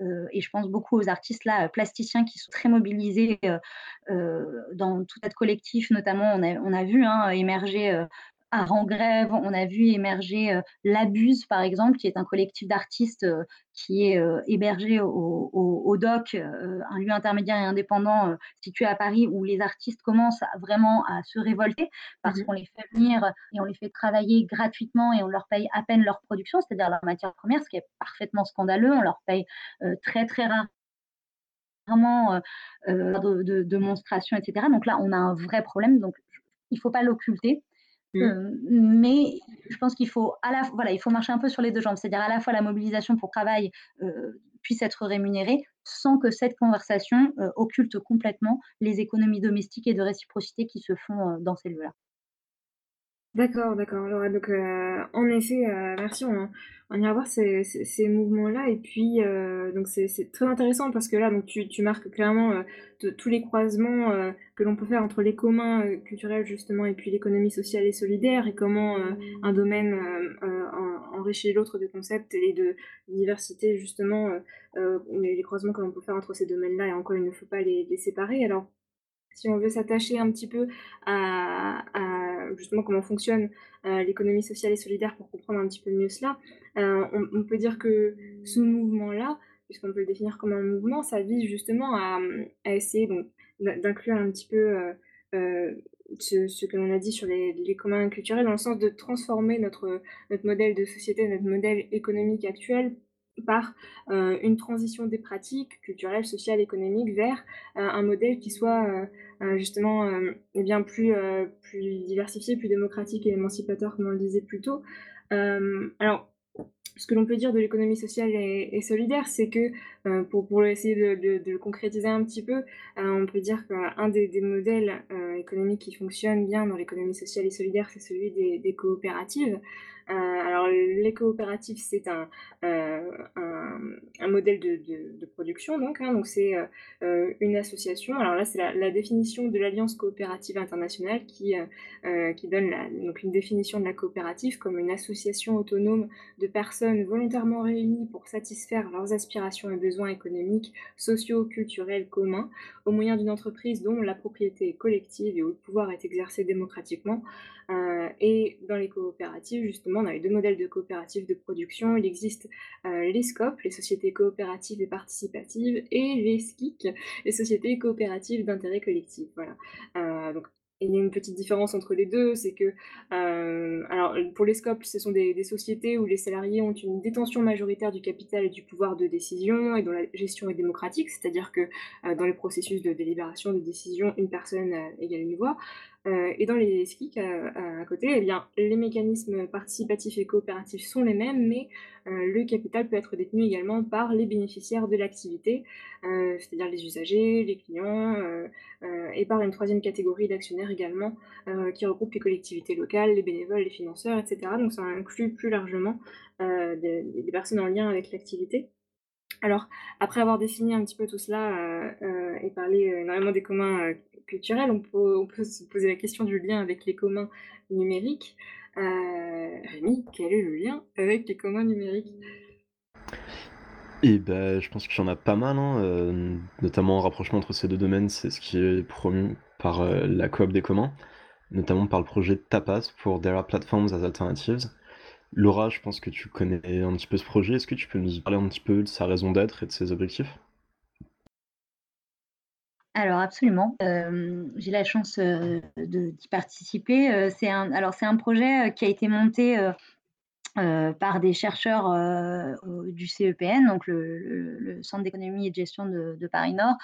heu et je pense beaucoup aux artistes là, plasticiens qui sont très mobilisés, dans tout tas de collectifs notamment. On a on a vu, hein, émerger, en grève, on a vu émerger, L'Abuse par exemple, qui est un collectif d'artistes, qui est, hébergé au au au DOC, un lieu intermédiaire et indépendant, situé à Paris où les artistes commencent à vraiment à se révolter parce Mmh qu'on les fait venir et on les fait travailler gratuitement et on leur paye à peine leur production, c'est-à-dire leur matière première, ce qui est parfaitement scandaleux. On leur paye, très, très rarement, heu, de de de monstration et cetera. Donc là, on a un vrai problème, donc il faut pas l'occulter. Mh. Heu, mais je pense qu'il faut à la voilà, il faut marcher un peu sur les 2 jambes. C'est-à-dire à la fois la mobilisation pour travail, heu, puisse être rémunérée, sans que cette conversation, heu, occulte complètement les économies domestiques et de réciprocité qui se font, dans ces lieux-là. D'accord, d'accord. Ouais, donc, heu, en effet, heu, merci, on on ira voir ces ces mouvements-là et puis, heu, donc c'est très intéressant parce que là, donc tu tu marques clairement, tous les croisements, que l'on peut faire entre les communs, culturels justement et puis l'économie sociale et solidaire et comment, un domaine, enrichit l'autre de concepts et de diversité justement, heu heu, les les croisements que l'on peut faire entre ces domaines-là et encore il ne faut pas les les séparer. Alors si on veut s'attacher un petit peu à justement comment fonctionne, heu, l'économie sociale et solidaire pour comprendre un petit peu mieux cela, heu, on peut dire que ce mouvement-là, puisqu'on peut le définir comme un mouvement, ça vise justement à, essayer d'inclure un petit peu, heu, ce que l'on a dit sur les les communs culturels, dans le sens de transformer notre, notre modèle de société, notre modèle économique actuel par, heu, une transition des pratiques culturelles, sociales, économiques vers, heu, un modèle qui soit, heu, justement, et bien plus, plus diversifié, plus démocratique et émancipateur comme on le disait plus tôt. Alors ce que l'on peut dire de l'économie sociale et solidaire, c'est que, heu, pour pour essayer de le concrétiser un petit peu, heu, on peut dire qu'un des modèles, heu, économiques qui fonctionnent bien dans l'économie sociale et solidaire, c'est celui des coopératives. Alors les coopératives, c'est un, un modèle de production donc, hein, donc c'est, une association alors là, c'est la définition de l'Alliance coopérative internationale qui, qui donne donc une définition de la coopérative comme une association autonome de personnes volontairement réunies pour satisfaire leurs aspirations et besoins économiques, sociaux, culturels communs, au moyen d'une entreprise dont la propriété est collective et où le pouvoir est exercé démocratiquement. Euh, et dans les coopératives, justement, a les deux modèles de coopératives de production. Il existe euh, les SCOP, les sociétés coopératives et participatives, et les SCIC, les sociétés coopératives d'intérêt collectif. Voilà. Euh, donc, il y a une petite différence entre les deux, c'est que, euh, pour les SCOP, ce sont des, des, sociétés où les salariés ont une détention majoritaire du capital et du pouvoir de décision et dont la gestion est démocratique, c'est-à-dire que euh, dans les processus de délibération, de décision, une personne euh, égale une voix. Euh, et dans les SCIC à, côté, eh bien, les mécanismes participatifs et coopératifs sont les mêmes, mais euh, le capital peut être détenu également par les bénéficiaires de l'activité, euh, c'est-à-dire les usagers, les clients, et par une troisième catégorie d'actionnaires également, qui regroupe les collectivités locales, les bénévoles, les financeurs, etc. Donc ça inclut plus largement des, personnes en lien avec l'activité. Alors, après avoir défini un petit peu tout cela, et parlé, énormément des communs, heu, culturels, on peut se poser la question du lien avec les communs numériques. Heu, Rémi, quel est le lien avec les communs numériques? Et bah, je pense qu'il y en a pas mal, hein, heu, notamment un rapprochement entre ces 2 domaines, c'est ce qui est promu par, heu, la coop des communs, notamment par le projet TAPAS pour There platforms as alternatives. Laura, je pense que tu connais un petit peu ce projet. Est-ce que tu peux nous parler un petit peu de sa raison d'être et de ses objectifs? Alors absolument, hem, j'ai la chance, de d'y participer, heu, c'est un alors c'est un projet, qui a été monté, par des chercheurs, du CEPN, donc le Centre d'économie et de gestion de Paris Nord,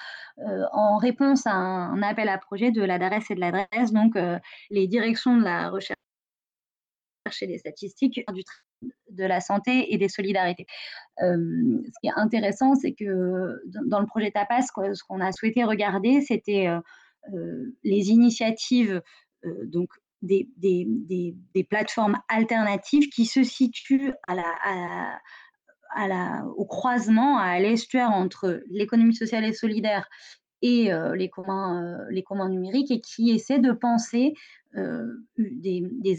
en réponse à un appel à projet de la DARES et de l'adresse, donc les directions de la recherche et des statistiques, du de la santé et des solidarités. Euh, ce qui est intéressant, c'est que dans, le projet TAPAS, ce qu'on a souhaité regarder, c'était euh, euh, les initiatives donc des, des, des, plateformes alternatives qui se situent au croisement, à l'estuaire entre l'économie sociale et solidaire et les, communs, les communs numériques et qui essaient de penser des, des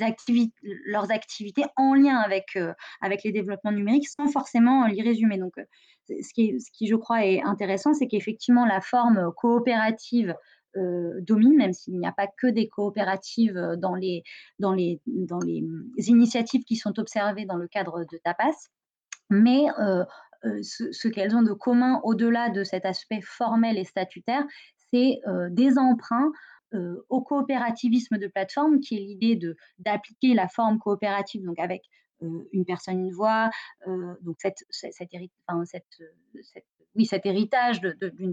leurs activités en lien avec, avec les développements numériques sans forcément les résumer. Donc, ce qui, ce qui, je crois, est intéressant, c'est qu'effectivement, la forme coopérative domine, même s'il n'y a pas que des coopératives dans les, dans, les, dans les initiatives qui sont observées dans le cadre de TAPAS. Mais ce, qu'elles ont de commun au-delà de cet aspect formel et statutaire, c'est des emprunts au coopérativisme de plateforme, qui est l'idée d'appliquer la forme coopérative, donc avec une personne, une voix, donc cette, cet, héritage d'une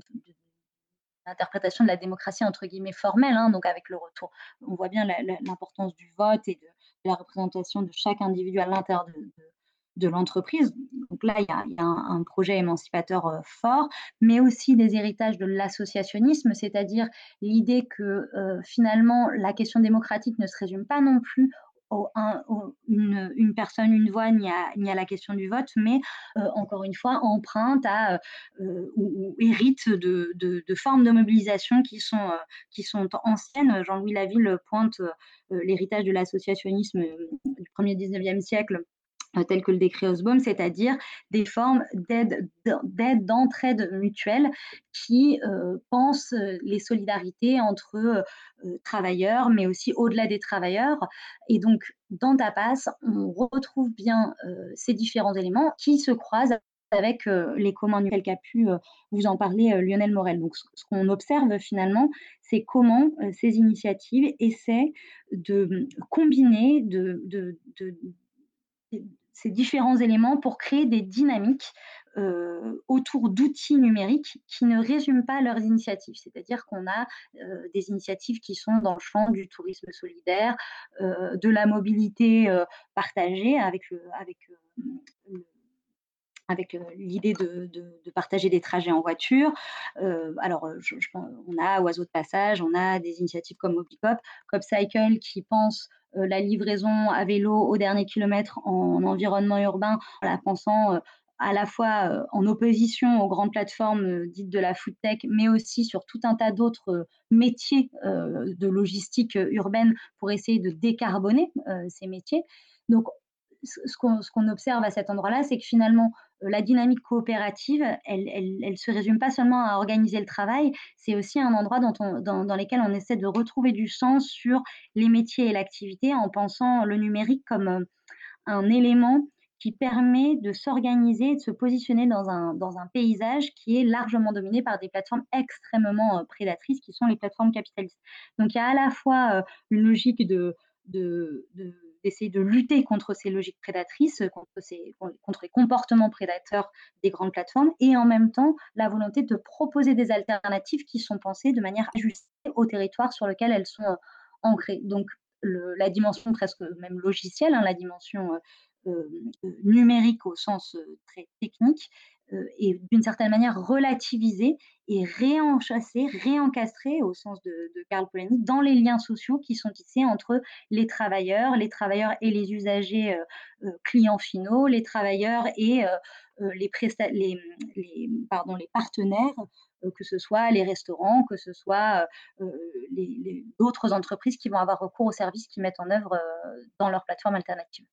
interprétation de la démocratie entre guillemets formelle, hein, donc avec le retour, on voit bien l'importance du vote et de, la représentation de chaque individu à l'intérieur de l'entreprise. Donc là, il y a, un, projet émancipateur euh, fort, mais aussi des héritages de l'associationnisme, c'est-à-dire l'idée que euh, finalement, la question démocratique ne se résume pas non plus au, une, personne, une voix, ni à, la question du vote, mais euh, encore une fois, emprunte à, ou, hérite de, de, formes de mobilisation qui sont, qui sont anciennes. Jean-Louis Laville pointe l'héritage de l'associationnisme du 1er 19e siècle euh, tels que le décret Osbaum, c'est-à-dire des formes d'aide, d'entraide mutuelle qui euh, pensent les solidarités entre euh, travailleurs, mais aussi au-delà des travailleurs. Et donc, dans TAPAS, on retrouve bien ces différents éléments qui se croisent avec les communs tel qu'a pu vous en parler Lionel Morel. Donc, ce, qu'on observe finalement, c'est comment ces initiatives essaient de combiner, de, de ces différents éléments pour créer des dynamiques euh, autour d'outils numériques qui ne résument pas leurs initiatives. C'est-à-dire qu'on a euh, des initiatives qui sont dans le champ du tourisme solidaire, euh, de la mobilité partagée avec, avec avec l'idée de, partager des trajets en voiture. alors, on a Oiseau de Passage, on a des initiatives comme Mobicop, Copcycle qui pense la livraison à vélo au dernier kilomètre en, environnement urbain, en la pensant à la fois en opposition aux grandes plateformes dites de la food tech, mais aussi sur tout un tas d'autres métiers de logistique urbaine pour essayer de décarboner ces métiers. Donc, ce qu'on observe à cet endroit-là, c'est que finalement, la dynamique coopérative, elle se résume pas seulement à organiser le travail, c'est aussi un endroit dans, lequel on essaie de retrouver du sens sur les métiers et l'activité en pensant le numérique comme un élément qui permet de s'organiser, de se positionner dans un, paysage qui est largement dominé par des plateformes extrêmement prédatrices qui sont les plateformes capitalistes. Donc il y a à la fois une logique de d'essayer de lutter contre ces logiques prédatrices, contre, ces, contre les comportements prédateurs des grandes plateformes, et en même temps la volonté de proposer des alternatives qui sont pensées de manière ajustée au territoire sur lequel elles sont euh, ancrées. Donc la dimension presque même logicielle, hein, la dimension euh, euh, numérique au sens très technique, et d'une certaine manière relativisé et réenchassé, réencastré au sens de, de Karl Polanyi dans les liens sociaux qui sont tissés entre les travailleurs, les travailleurs et les usagers clients finaux, les travailleurs et les, partenaires, que ce soit les restaurants, que ce soit d'autres entreprises qui vont avoir recours aux services qu'ils mettent en œuvre dans leur plateforme alternative.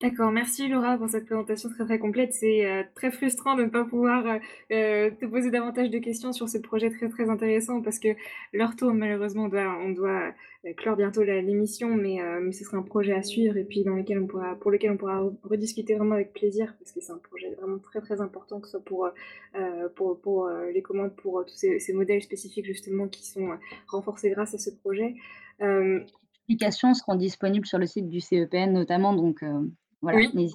D'accord, merci Laura pour cette présentation très très complète. C'est euh, très frustrant de ne pas pouvoir euh, euh, te poser davantage de questions sur ce projet très très intéressant parce que l'heure tourne malheureusement, on doit, clore bientôt l'émission, mais, mais ce sera un projet à suivre et puis dans lequel on pourra, pour lequel on pourra rediscuter vraiment avec plaisir parce que c'est un projet vraiment très très important que ce soit pour, pour, pour les commandes, pour tous ces, ces, modèles spécifiques justement qui sont renforcés grâce à ce projet. Les explications seront disponibles sur le site du CEPN notamment, donc oui.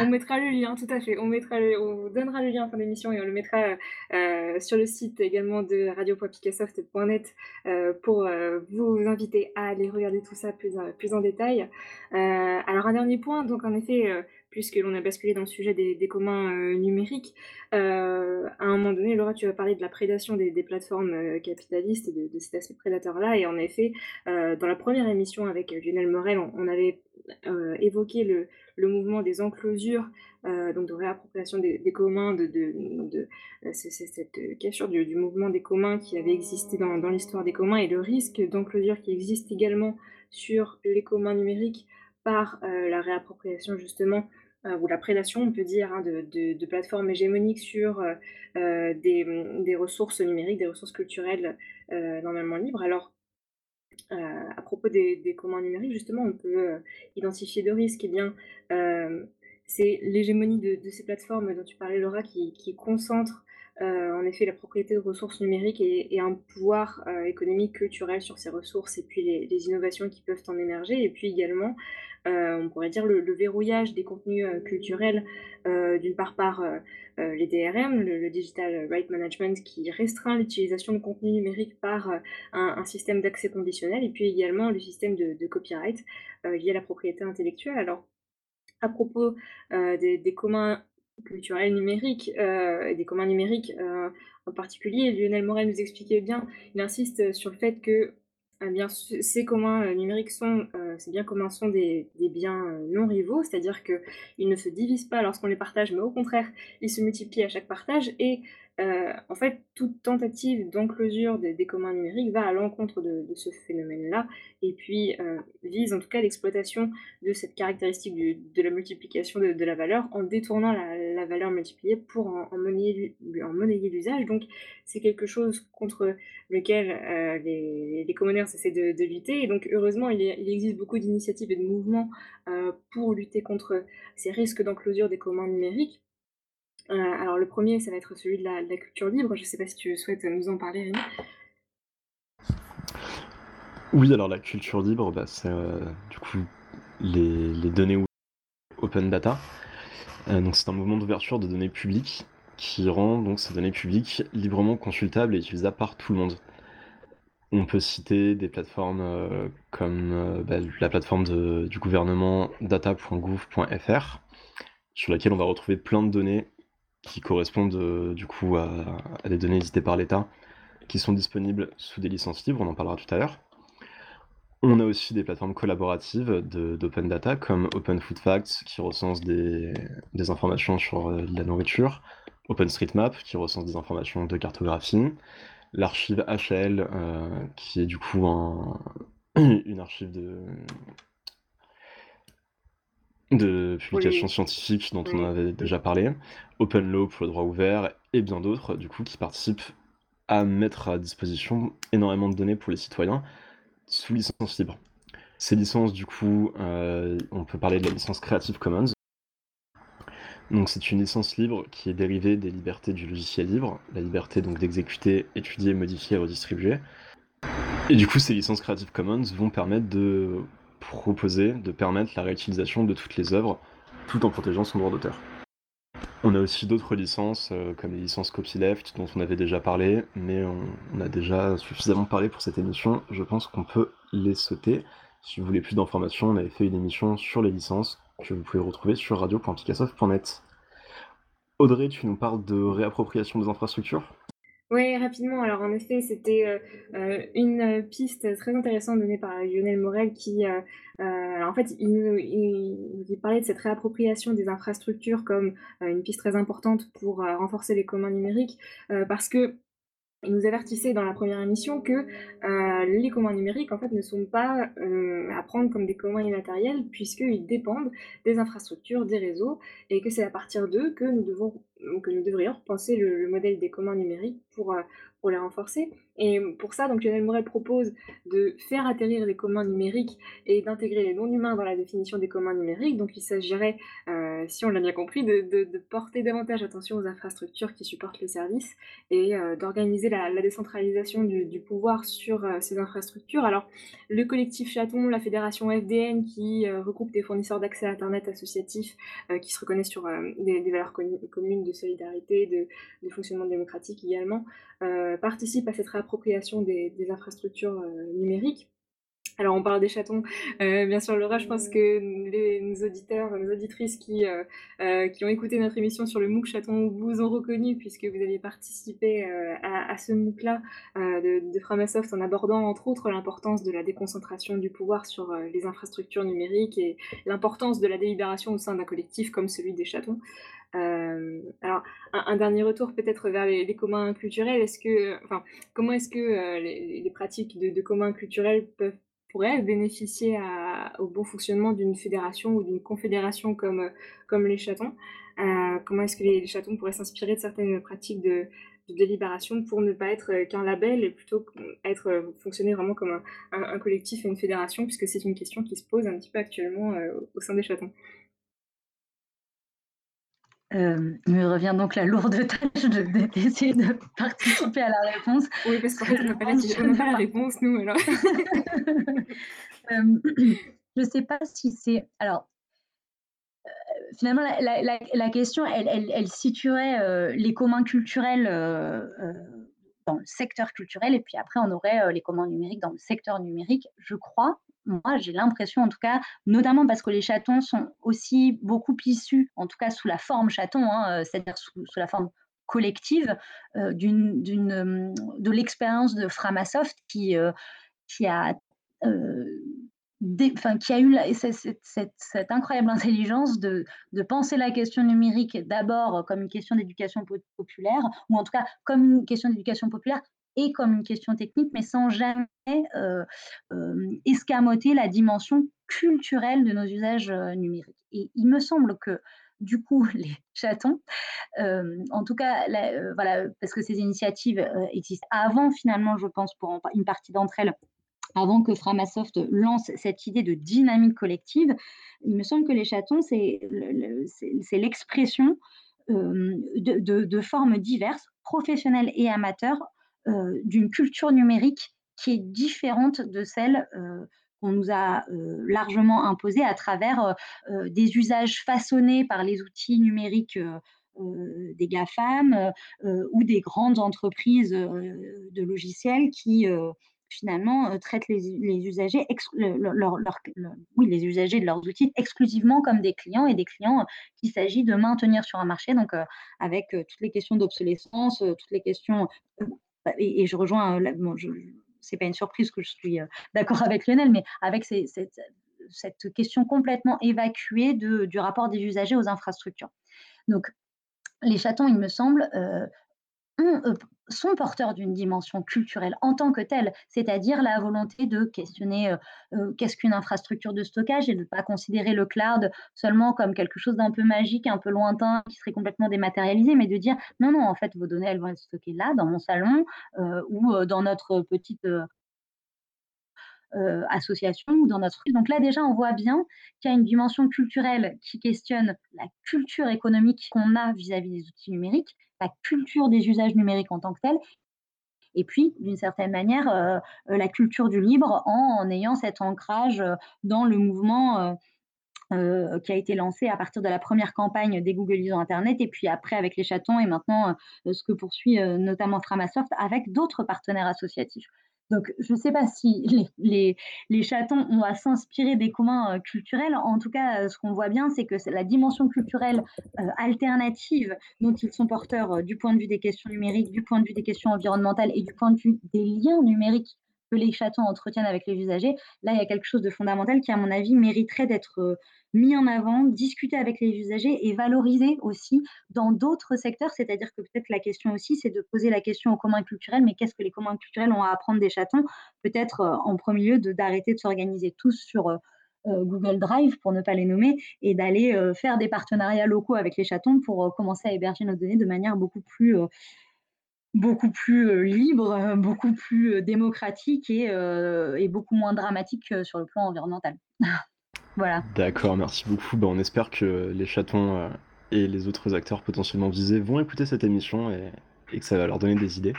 On mettra le lien, tout à fait. On, mettra on donnera le lien en fin d'émission et on le mettra euh, sur le site également de radio.picasoft.net euh, pour euh, vous inviter à aller regarder tout ça plus, plus en détail. alors un dernier point, donc en effet, puisque l'on a basculé dans le sujet des, communs euh, numériques. Euh, à un moment donné, Laura, tu as parlé de la prédation des, plateformes euh, capitalistes et de, cet aspect prédateur-là. Et en effet, dans la première émission avec Lionel Morel, on, avait heu, évoqué le mouvement des enclosures, heu, donc de réappropriation des communs, de heu, c'est cette, cassure du mouvement des communs qui avait existé dans l'histoire des communs et le risque d'enclosure qui existe également sur les communs numériques par, heu, la réappropriation justement, ou la prédation on peut dire, hein, de plateformes hégémoniques sur, des, des ressources numériques, des ressources culturelles, normalement libres. Alors Heu, à propos des des numériques, justement, on peut, heu, identifier 2 risques. Eh bien, hem, c'est l'hégémonie de ces plateformes dont tu parlais, Laura, qui heu, en effet, la propriété de ressources numériques et un pouvoir, économique, culturel sur ces ressources et puis les les innovations qui peuvent en émerger et puis également, on pourrait dire le verrouillage des contenus, heu, culturels, heu, d'une part par, les DRM, le Digital Rights Management qui restreint l'utilisation de contenus numériques par, un, système d'accès conditionnel et puis également le système de, copyright euh, lié à la propriété intellectuelle. Alors, à propos euh, des, communs culturels numériques euh, des communs numériques euh, en particulier, Lionel Morel nous expliquait bien, il insiste sur le fait que eh bien, ces communs numériques sont, ces biens communs sont des, des biens non rivaux, c'est-à-dire qu'ils ne se divisent pas lorsqu'on les partage, mais au contraire, ils se multiplient à chaque partage et euh, en fait, toute tentative d'enclosure des, communs numériques va à l'encontre de, ce phénomène-là, et puis euh, vise en tout cas l'exploitation de cette caractéristique de la multiplication de, la valeur en détournant la, valeur multipliée pour en, monnayer, l'usage. Donc c'est quelque chose contre lequel euh, les, les commoners essaient de, lutter, et donc heureusement il, il existe beaucoup d'initiatives et de mouvements pour lutter contre ces risques d'enclosure des communs numériques. Euh, alors le premier, ça va être celui de la, culture libre. Je ne sais pas si tu souhaites nous en parler, Rémi. Oui, alors la culture libre, bah, c'est euh, du coup les, données open data. Euh, donc c'est un mouvement d'ouverture de données publiques qui rend donc ces données publiques librement consultables et utilisables par tout le monde. On peut citer des plateformes comme bah, la plateforme du gouvernement data.gouv.fr, sur laquelle on va retrouver plein de données qui correspondent euh, du coup à, des données éditées par l'État, qui sont disponibles sous des licences libres, on en parlera tout à l'heure. On a aussi des plateformes collaboratives d'open data comme Open Food Facts qui recense des, informations sur euh, la nourriture, OpenStreetMap qui recense des informations de cartographie, l'archive HL euh, qui est du coup un, *clears throat* une archive de, de publications oui. scientifiques dont oui. on avait déjà parlé, Open Law pour le droit ouvert et bien d'autres du coup qui participent à mettre à disposition énormément de données pour les citoyens sous licence libre. Ces licences du coup, euh, on peut parler de la licence Creative Commons. Donc c'est une licence libre qui est dérivée des libertés du logiciel libre, la liberté donc d'exécuter, étudier, modifier et redistribuer. Et du coup ces licences Creative Commons vont permettre de proposer de permettre la réutilisation de toutes les œuvres tout en protégeant son droit d'auteur. On a aussi d'autres licences, euh, comme les licences copyleft, dont on avait déjà parlé, mais on, on, a déjà suffisamment parlé pour cette émission, je pense qu'on peut les sauter. Si vous voulez plus d'informations, on avait fait une émission sur les licences que vous pouvez retrouver sur radio.picassoft.net. Audrey, tu nous parles de réappropriation des infrastructures? Oui, rapidement. Alors en effet, c'était euh, euh, une piste très intéressante donnée par Lionel Morel qui, euh, en fait, il, il, il, parlait de cette réappropriation des infrastructures comme une piste très importante pour renforcer les communs numériques, parce que il nous avertissait dans la première émission que euh, les communs numériques en fait ne sont pas euh, à prendre comme des communs immatériels puisqu'ils dépendent des infrastructures, des réseaux et que c'est à partir d'eux que nous devons que nous devrions repenser le, le modèle des communs numériques pour, euh, pour les renforcer. Et pour ça, donc Lionel Morel propose de faire atterrir les communs numériques et d'intégrer les non-humains dans la définition des communs numériques. Donc il s'agirait, euh, si on l'a bien compris, de, de, porter davantage attention aux infrastructures qui supportent les services et euh, d'organiser la, décentralisation du, du pouvoir sur ces infrastructures. Alors le collectif Chaton, la fédération FDN qui regroupe des fournisseurs d'accès à Internet associatifs qui se reconnaissent sur des, des, valeurs communes de solidarité, de, fonctionnement démocratique également, participent à cette réappropriation des, infrastructures euh, numériques. Alors, on parle des chatons. Euh, bien sûr, Laura, je pense que les, nos auditeurs, nos auditrices qui, euh, euh, qui ont écouté notre émission sur le MOOC Chaton vous ont reconnu puisque vous aviez participé à, à, ce MOOC-là de, de, Framasoft en abordant entre autres l'importance de la déconcentration du pouvoir sur les infrastructures numériques et l'importance de la délibération au sein d'un collectif comme celui des chatons. Euh, alors, un, dernier retour peut-être vers les, communs culturels. Comment est-ce que les, les, pratiques de, communs culturels pourrait bénéficier au bon fonctionnement d'une fédération ou d'une confédération comme, comme les chatons? Euh, comment est-ce que les, chatons pourraient s'inspirer de certaines pratiques de, délibération pour ne pas être qu'un label et plutôt être fonctionner vraiment comme un, collectif et une fédération, puisque c'est une question qui se pose un petit peu actuellement euh, au sein des chatons? Euh, il me revient donc la lourde tâche d'essayer de, participer à la réponse. Oui, parce qu'en fait, on n'a pas, la réponse, nous, alors. *laughs* euh, je ne sais pas si c'est... Alors, euh, finalement, la, la, la, question, elle, elle, elle situerait les communs culturels dans le secteur culturel, et puis après, on aurait les communs numériques dans le secteur numérique, je crois moi, j'ai l'impression, en tout cas, notamment parce que les chatons sont aussi beaucoup issus, en tout cas sous la forme chaton, hein, euh, c'est-à-dire sous, la forme collective, euh, d'une, d'une, de l'expérience de Framasoft qui, euh, qui a qui a eu cette, cette, incroyable intelligence de, de, penser la question numérique d'abord comme une question d'éducation populaire, ou en tout cas comme une question d'éducation populaire et comme une question technique, mais sans jamais euh, euh, escamoter la dimension culturelle de nos usages euh, numériques. Et il me semble que du coup, *laughs* les chatons, en tout cas, voilà, parce que ces initiatives existent avant, finalement, je pense, pour une partie d'entre elles, avant que Framasoft lance cette idée de dynamique collective, il me semble que les chatons, c'est l'expression de, formes diverses, professionnelles et amateurs, d'une culture numérique qui est différente de celle euh, qu'on nous a euh, largement imposée à travers des usages façonnés par les outils numériques des GAFAM ou des grandes entreprises de logiciels qui finalement traitent les, usagers oui, les usagers de leurs outils exclusivement comme des clients et des clients qu'il s'agit de maintenir sur un marché. Donc avec toutes les questions d'obsolescence toutes les questions bah, et, je rejoins, bon, c'est pas une surprise que je suis *laughs* d'accord avec Lionel, mais avec cette, question complètement évacuée du rapport des usagers aux infrastructures. Donc, les chatons, il me semble, euh, sont porteurs d'une dimension culturelle en tant que telle, c'est-à-dire la volonté de questionner euh, euh, qu'est-ce qu'une infrastructure de stockage et de ne pas considérer le cloud seulement comme quelque chose d'un peu magique, un peu lointain, qui serait complètement dématérialisé, mais de dire non, non, en fait, vos données, elles vont être stockées là, dans mon salon ou dans notre petite association ou dans notre Donc là, déjà, on voit bien qu'il y a une dimension culturelle qui questionne la culture économique qu'on a vis-à-vis des outils numériques, la culture des usages numériques en tant que telle, et puis, d'une certaine manière, la culture du libre en, ayant cet ancrage dans le mouvement qui a été lancé à partir de la première campagne des Googleisons Internet, et puis après avec les chatons, et maintenant ce que poursuit notamment Framasoft avec d'autres partenaires associatifs. Donc, je ne sais pas si les, chatons ont à s'inspirer des communs euh, culturels. En tout cas, euh, ce qu'on voit bien, c'est que c'est la dimension culturelle euh, alternative dont ils sont porteurs du point de vue des questions numériques, du point de vue des questions environnementales et du point de vue des liens numériques les chatons entretiennent avec les usagers. Là, il y a quelque chose de fondamental qui, à mon avis, mériterait d'être mis en avant, discuté avec les usagers et valorisé aussi dans d'autres secteurs. C'est-à-dire que peut-être la question aussi, c'est de poser la question aux communs culturels, mais qu'est-ce que les communs culturels ont à apprendre des chatons Peut-être en premier lieu d'arrêter de, s'organiser tous sur euh, Google Drive, pour ne pas les nommer, et d'aller faire des partenariats locaux avec les chatons pour commencer à héberger nos données de manière beaucoup plus beaucoup plus libre, beaucoup plus démocratique et, et, beaucoup moins dramatique sur le plan environnemental. *laughs* Voilà. D'accord, merci beaucoup. Bah, on espère que les chatons euh, et les autres acteurs potentiellement visés vont écouter cette émission et, que ça va leur donner des idées.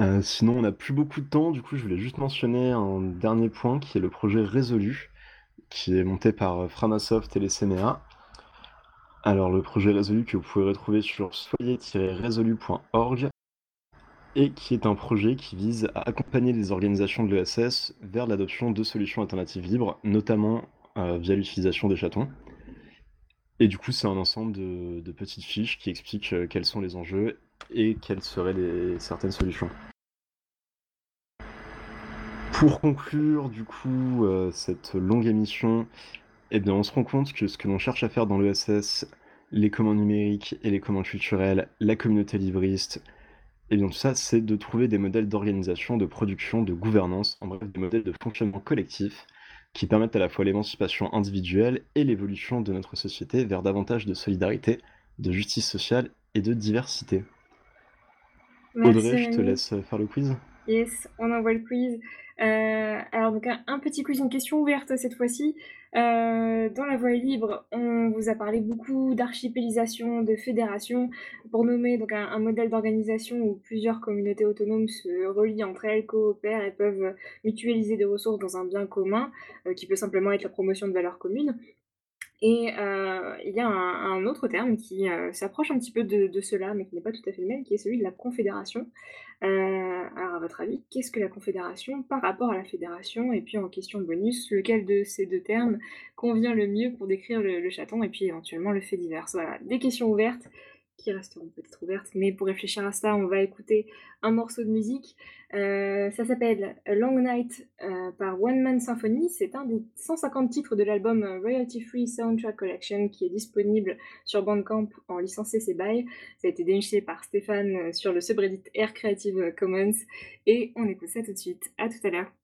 Euh, sinon, on n'a plus beaucoup de temps, du coup, je voulais juste mentionner un dernier point qui est le projet Résolu, qui est monté par Framasoft et les CNA. Alors, le projet Résolu que vous pouvez retrouver sur soyer-résolu.org et qui est un projet qui vise à accompagner les organisations de l'ESS vers l'adoption de solutions alternatives libres, notamment euh, via l'utilisation des chatons. Et du coup, c'est un ensemble de, petites fiches qui expliquent euh, quels sont les enjeux et quelles seraient certaines solutions. Pour conclure, du coup, euh, cette longue émission, eh bien, on se rend compte que ce que l'on cherche à faire dans l'ESS, les commandes numériques et les commandes culturelles, la communauté libriste, et bien tout ça, c'est de trouver des modèles d'organisation, de production, de gouvernance, en bref, des modèles de fonctionnement collectif qui permettent à la fois l'émancipation individuelle et l'évolution de notre société vers davantage de solidarité, de justice sociale et de diversité. Audrey, je te laisse faire le quiz. Yes, on envoie le quiz. Euh, alors donc un, petit quiz, une question ouverte cette fois-ci. Euh, dans la voie libre, on vous a parlé beaucoup d'archipélisation, de fédération, pour nommer donc un, modèle d'organisation où plusieurs communautés autonomes se relient entre elles, coopèrent et peuvent mutualiser des ressources dans un bien commun, euh, qui peut simplement être la promotion de valeurs communes. Et il y a un, autre terme qui s'approche un petit peu de, de, cela, mais qui n'est pas tout à fait le même, qui est celui de la confédération. Euh, alors, à votre avis, qu'est-ce que la confédération par rapport à la fédération? Et puis, en question bonus, lequel de ces deux termes convient le mieux pour décrire le, chaton et puis éventuellement le fait divers? Voilà, des questions ouvertes qui resteront peut-être ouvertes, mais pour réfléchir à ça, on va écouter un morceau de musique. Euh, ça s'appelle Long Night euh, par One Man Symphony. C'est un des 150 titres de l'album Royalty Free Soundtrack Collection qui est disponible sur Bandcamp en licence CC BY. Ça a été déniché par Stéphane euh, sur le subreddit Air Creative Commons. Et on écoute ça tout de suite. À tout à l'heure.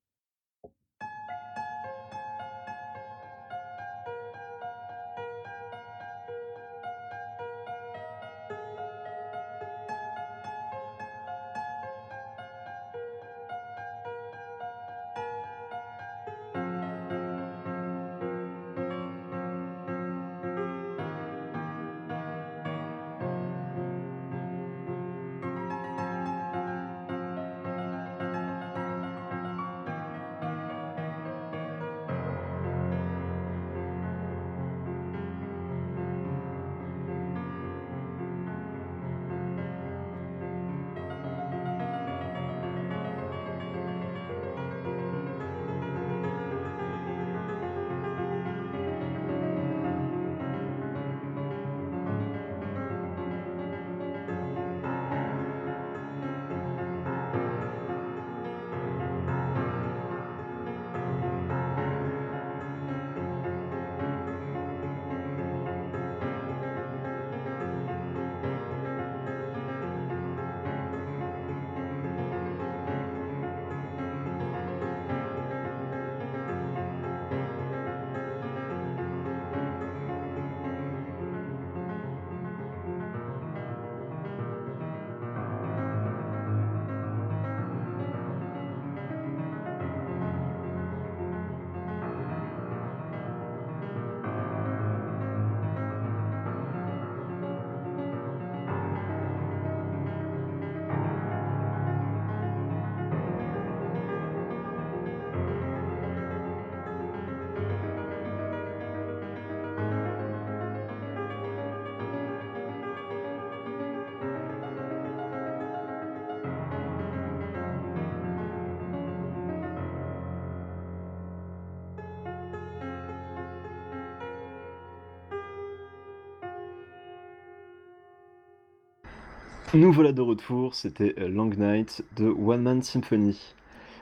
Nous voilà de retour, c'était euh, Long Night de One Man Symphony.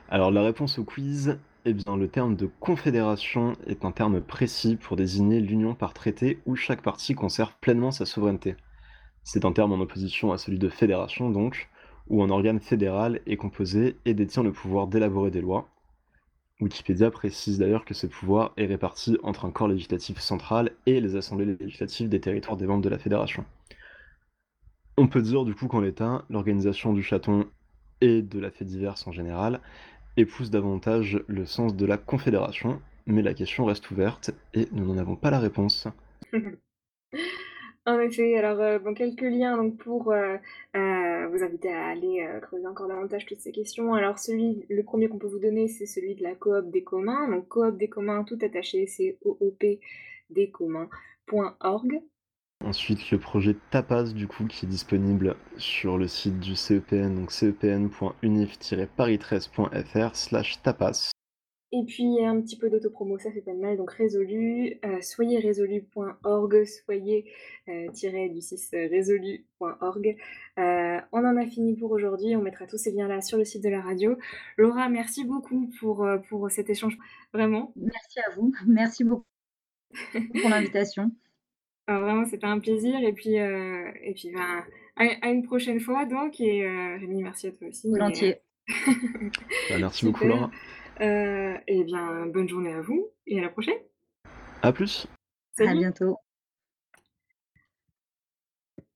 Alors la réponse au quiz, eh bien le terme de confédération est un terme précis pour désigner l'union par traité où chaque partie conserve pleinement sa souveraineté. C'est un terme en opposition à celui de fédération donc, où un organe fédéral est composé et détient le pouvoir d'élaborer des lois. Wikipédia précise d'ailleurs que ce pouvoir est réparti entre un corps législatif central et les assemblées législatives des territoires des membres de la fédération. On peut dire du coup qu'en l'état, l'organisation du chaton et de la fête diverse en général épouse davantage le sens de la confédération, mais la question reste ouverte et nous n'en avons pas la réponse. *laughs* En effet, alors euh, bon, quelques liens donc pour euh, euh, vous inviter à aller creuser encore davantage toutes ces questions. Alors celui, le premier qu'on peut vous donner, c'est celui de la coop des communs. Donc coop des communs tout attaché, c'est oop. Ensuite, le projet Tapas, du coup, qui est disponible sur le site du CEPN, donc cepn.unif-paris13.fr slash tapas. Et puis un petit peu d'autopromo, ça fait pas de mal, donc résolu, euh, soyezrésolu.org, soyez euh, du 6 résolu.org. Euh, on en a fini pour aujourd'hui, on mettra tous ces liens-là sur le site de la radio. Laura, merci beaucoup pour, euh, pour cet échange, vraiment. Merci à vous, merci beaucoup pour l'invitation. *laughs* Ah, vraiment, c'était un plaisir, et puis, et puis ben, à, une prochaine fois, donc, et Rémi, merci à toi aussi. Volontiers. Bah, *laughs* merci beaucoup, Laura. Euh, et bien, bonne journée à vous et à la prochaine. À plus. À bientôt.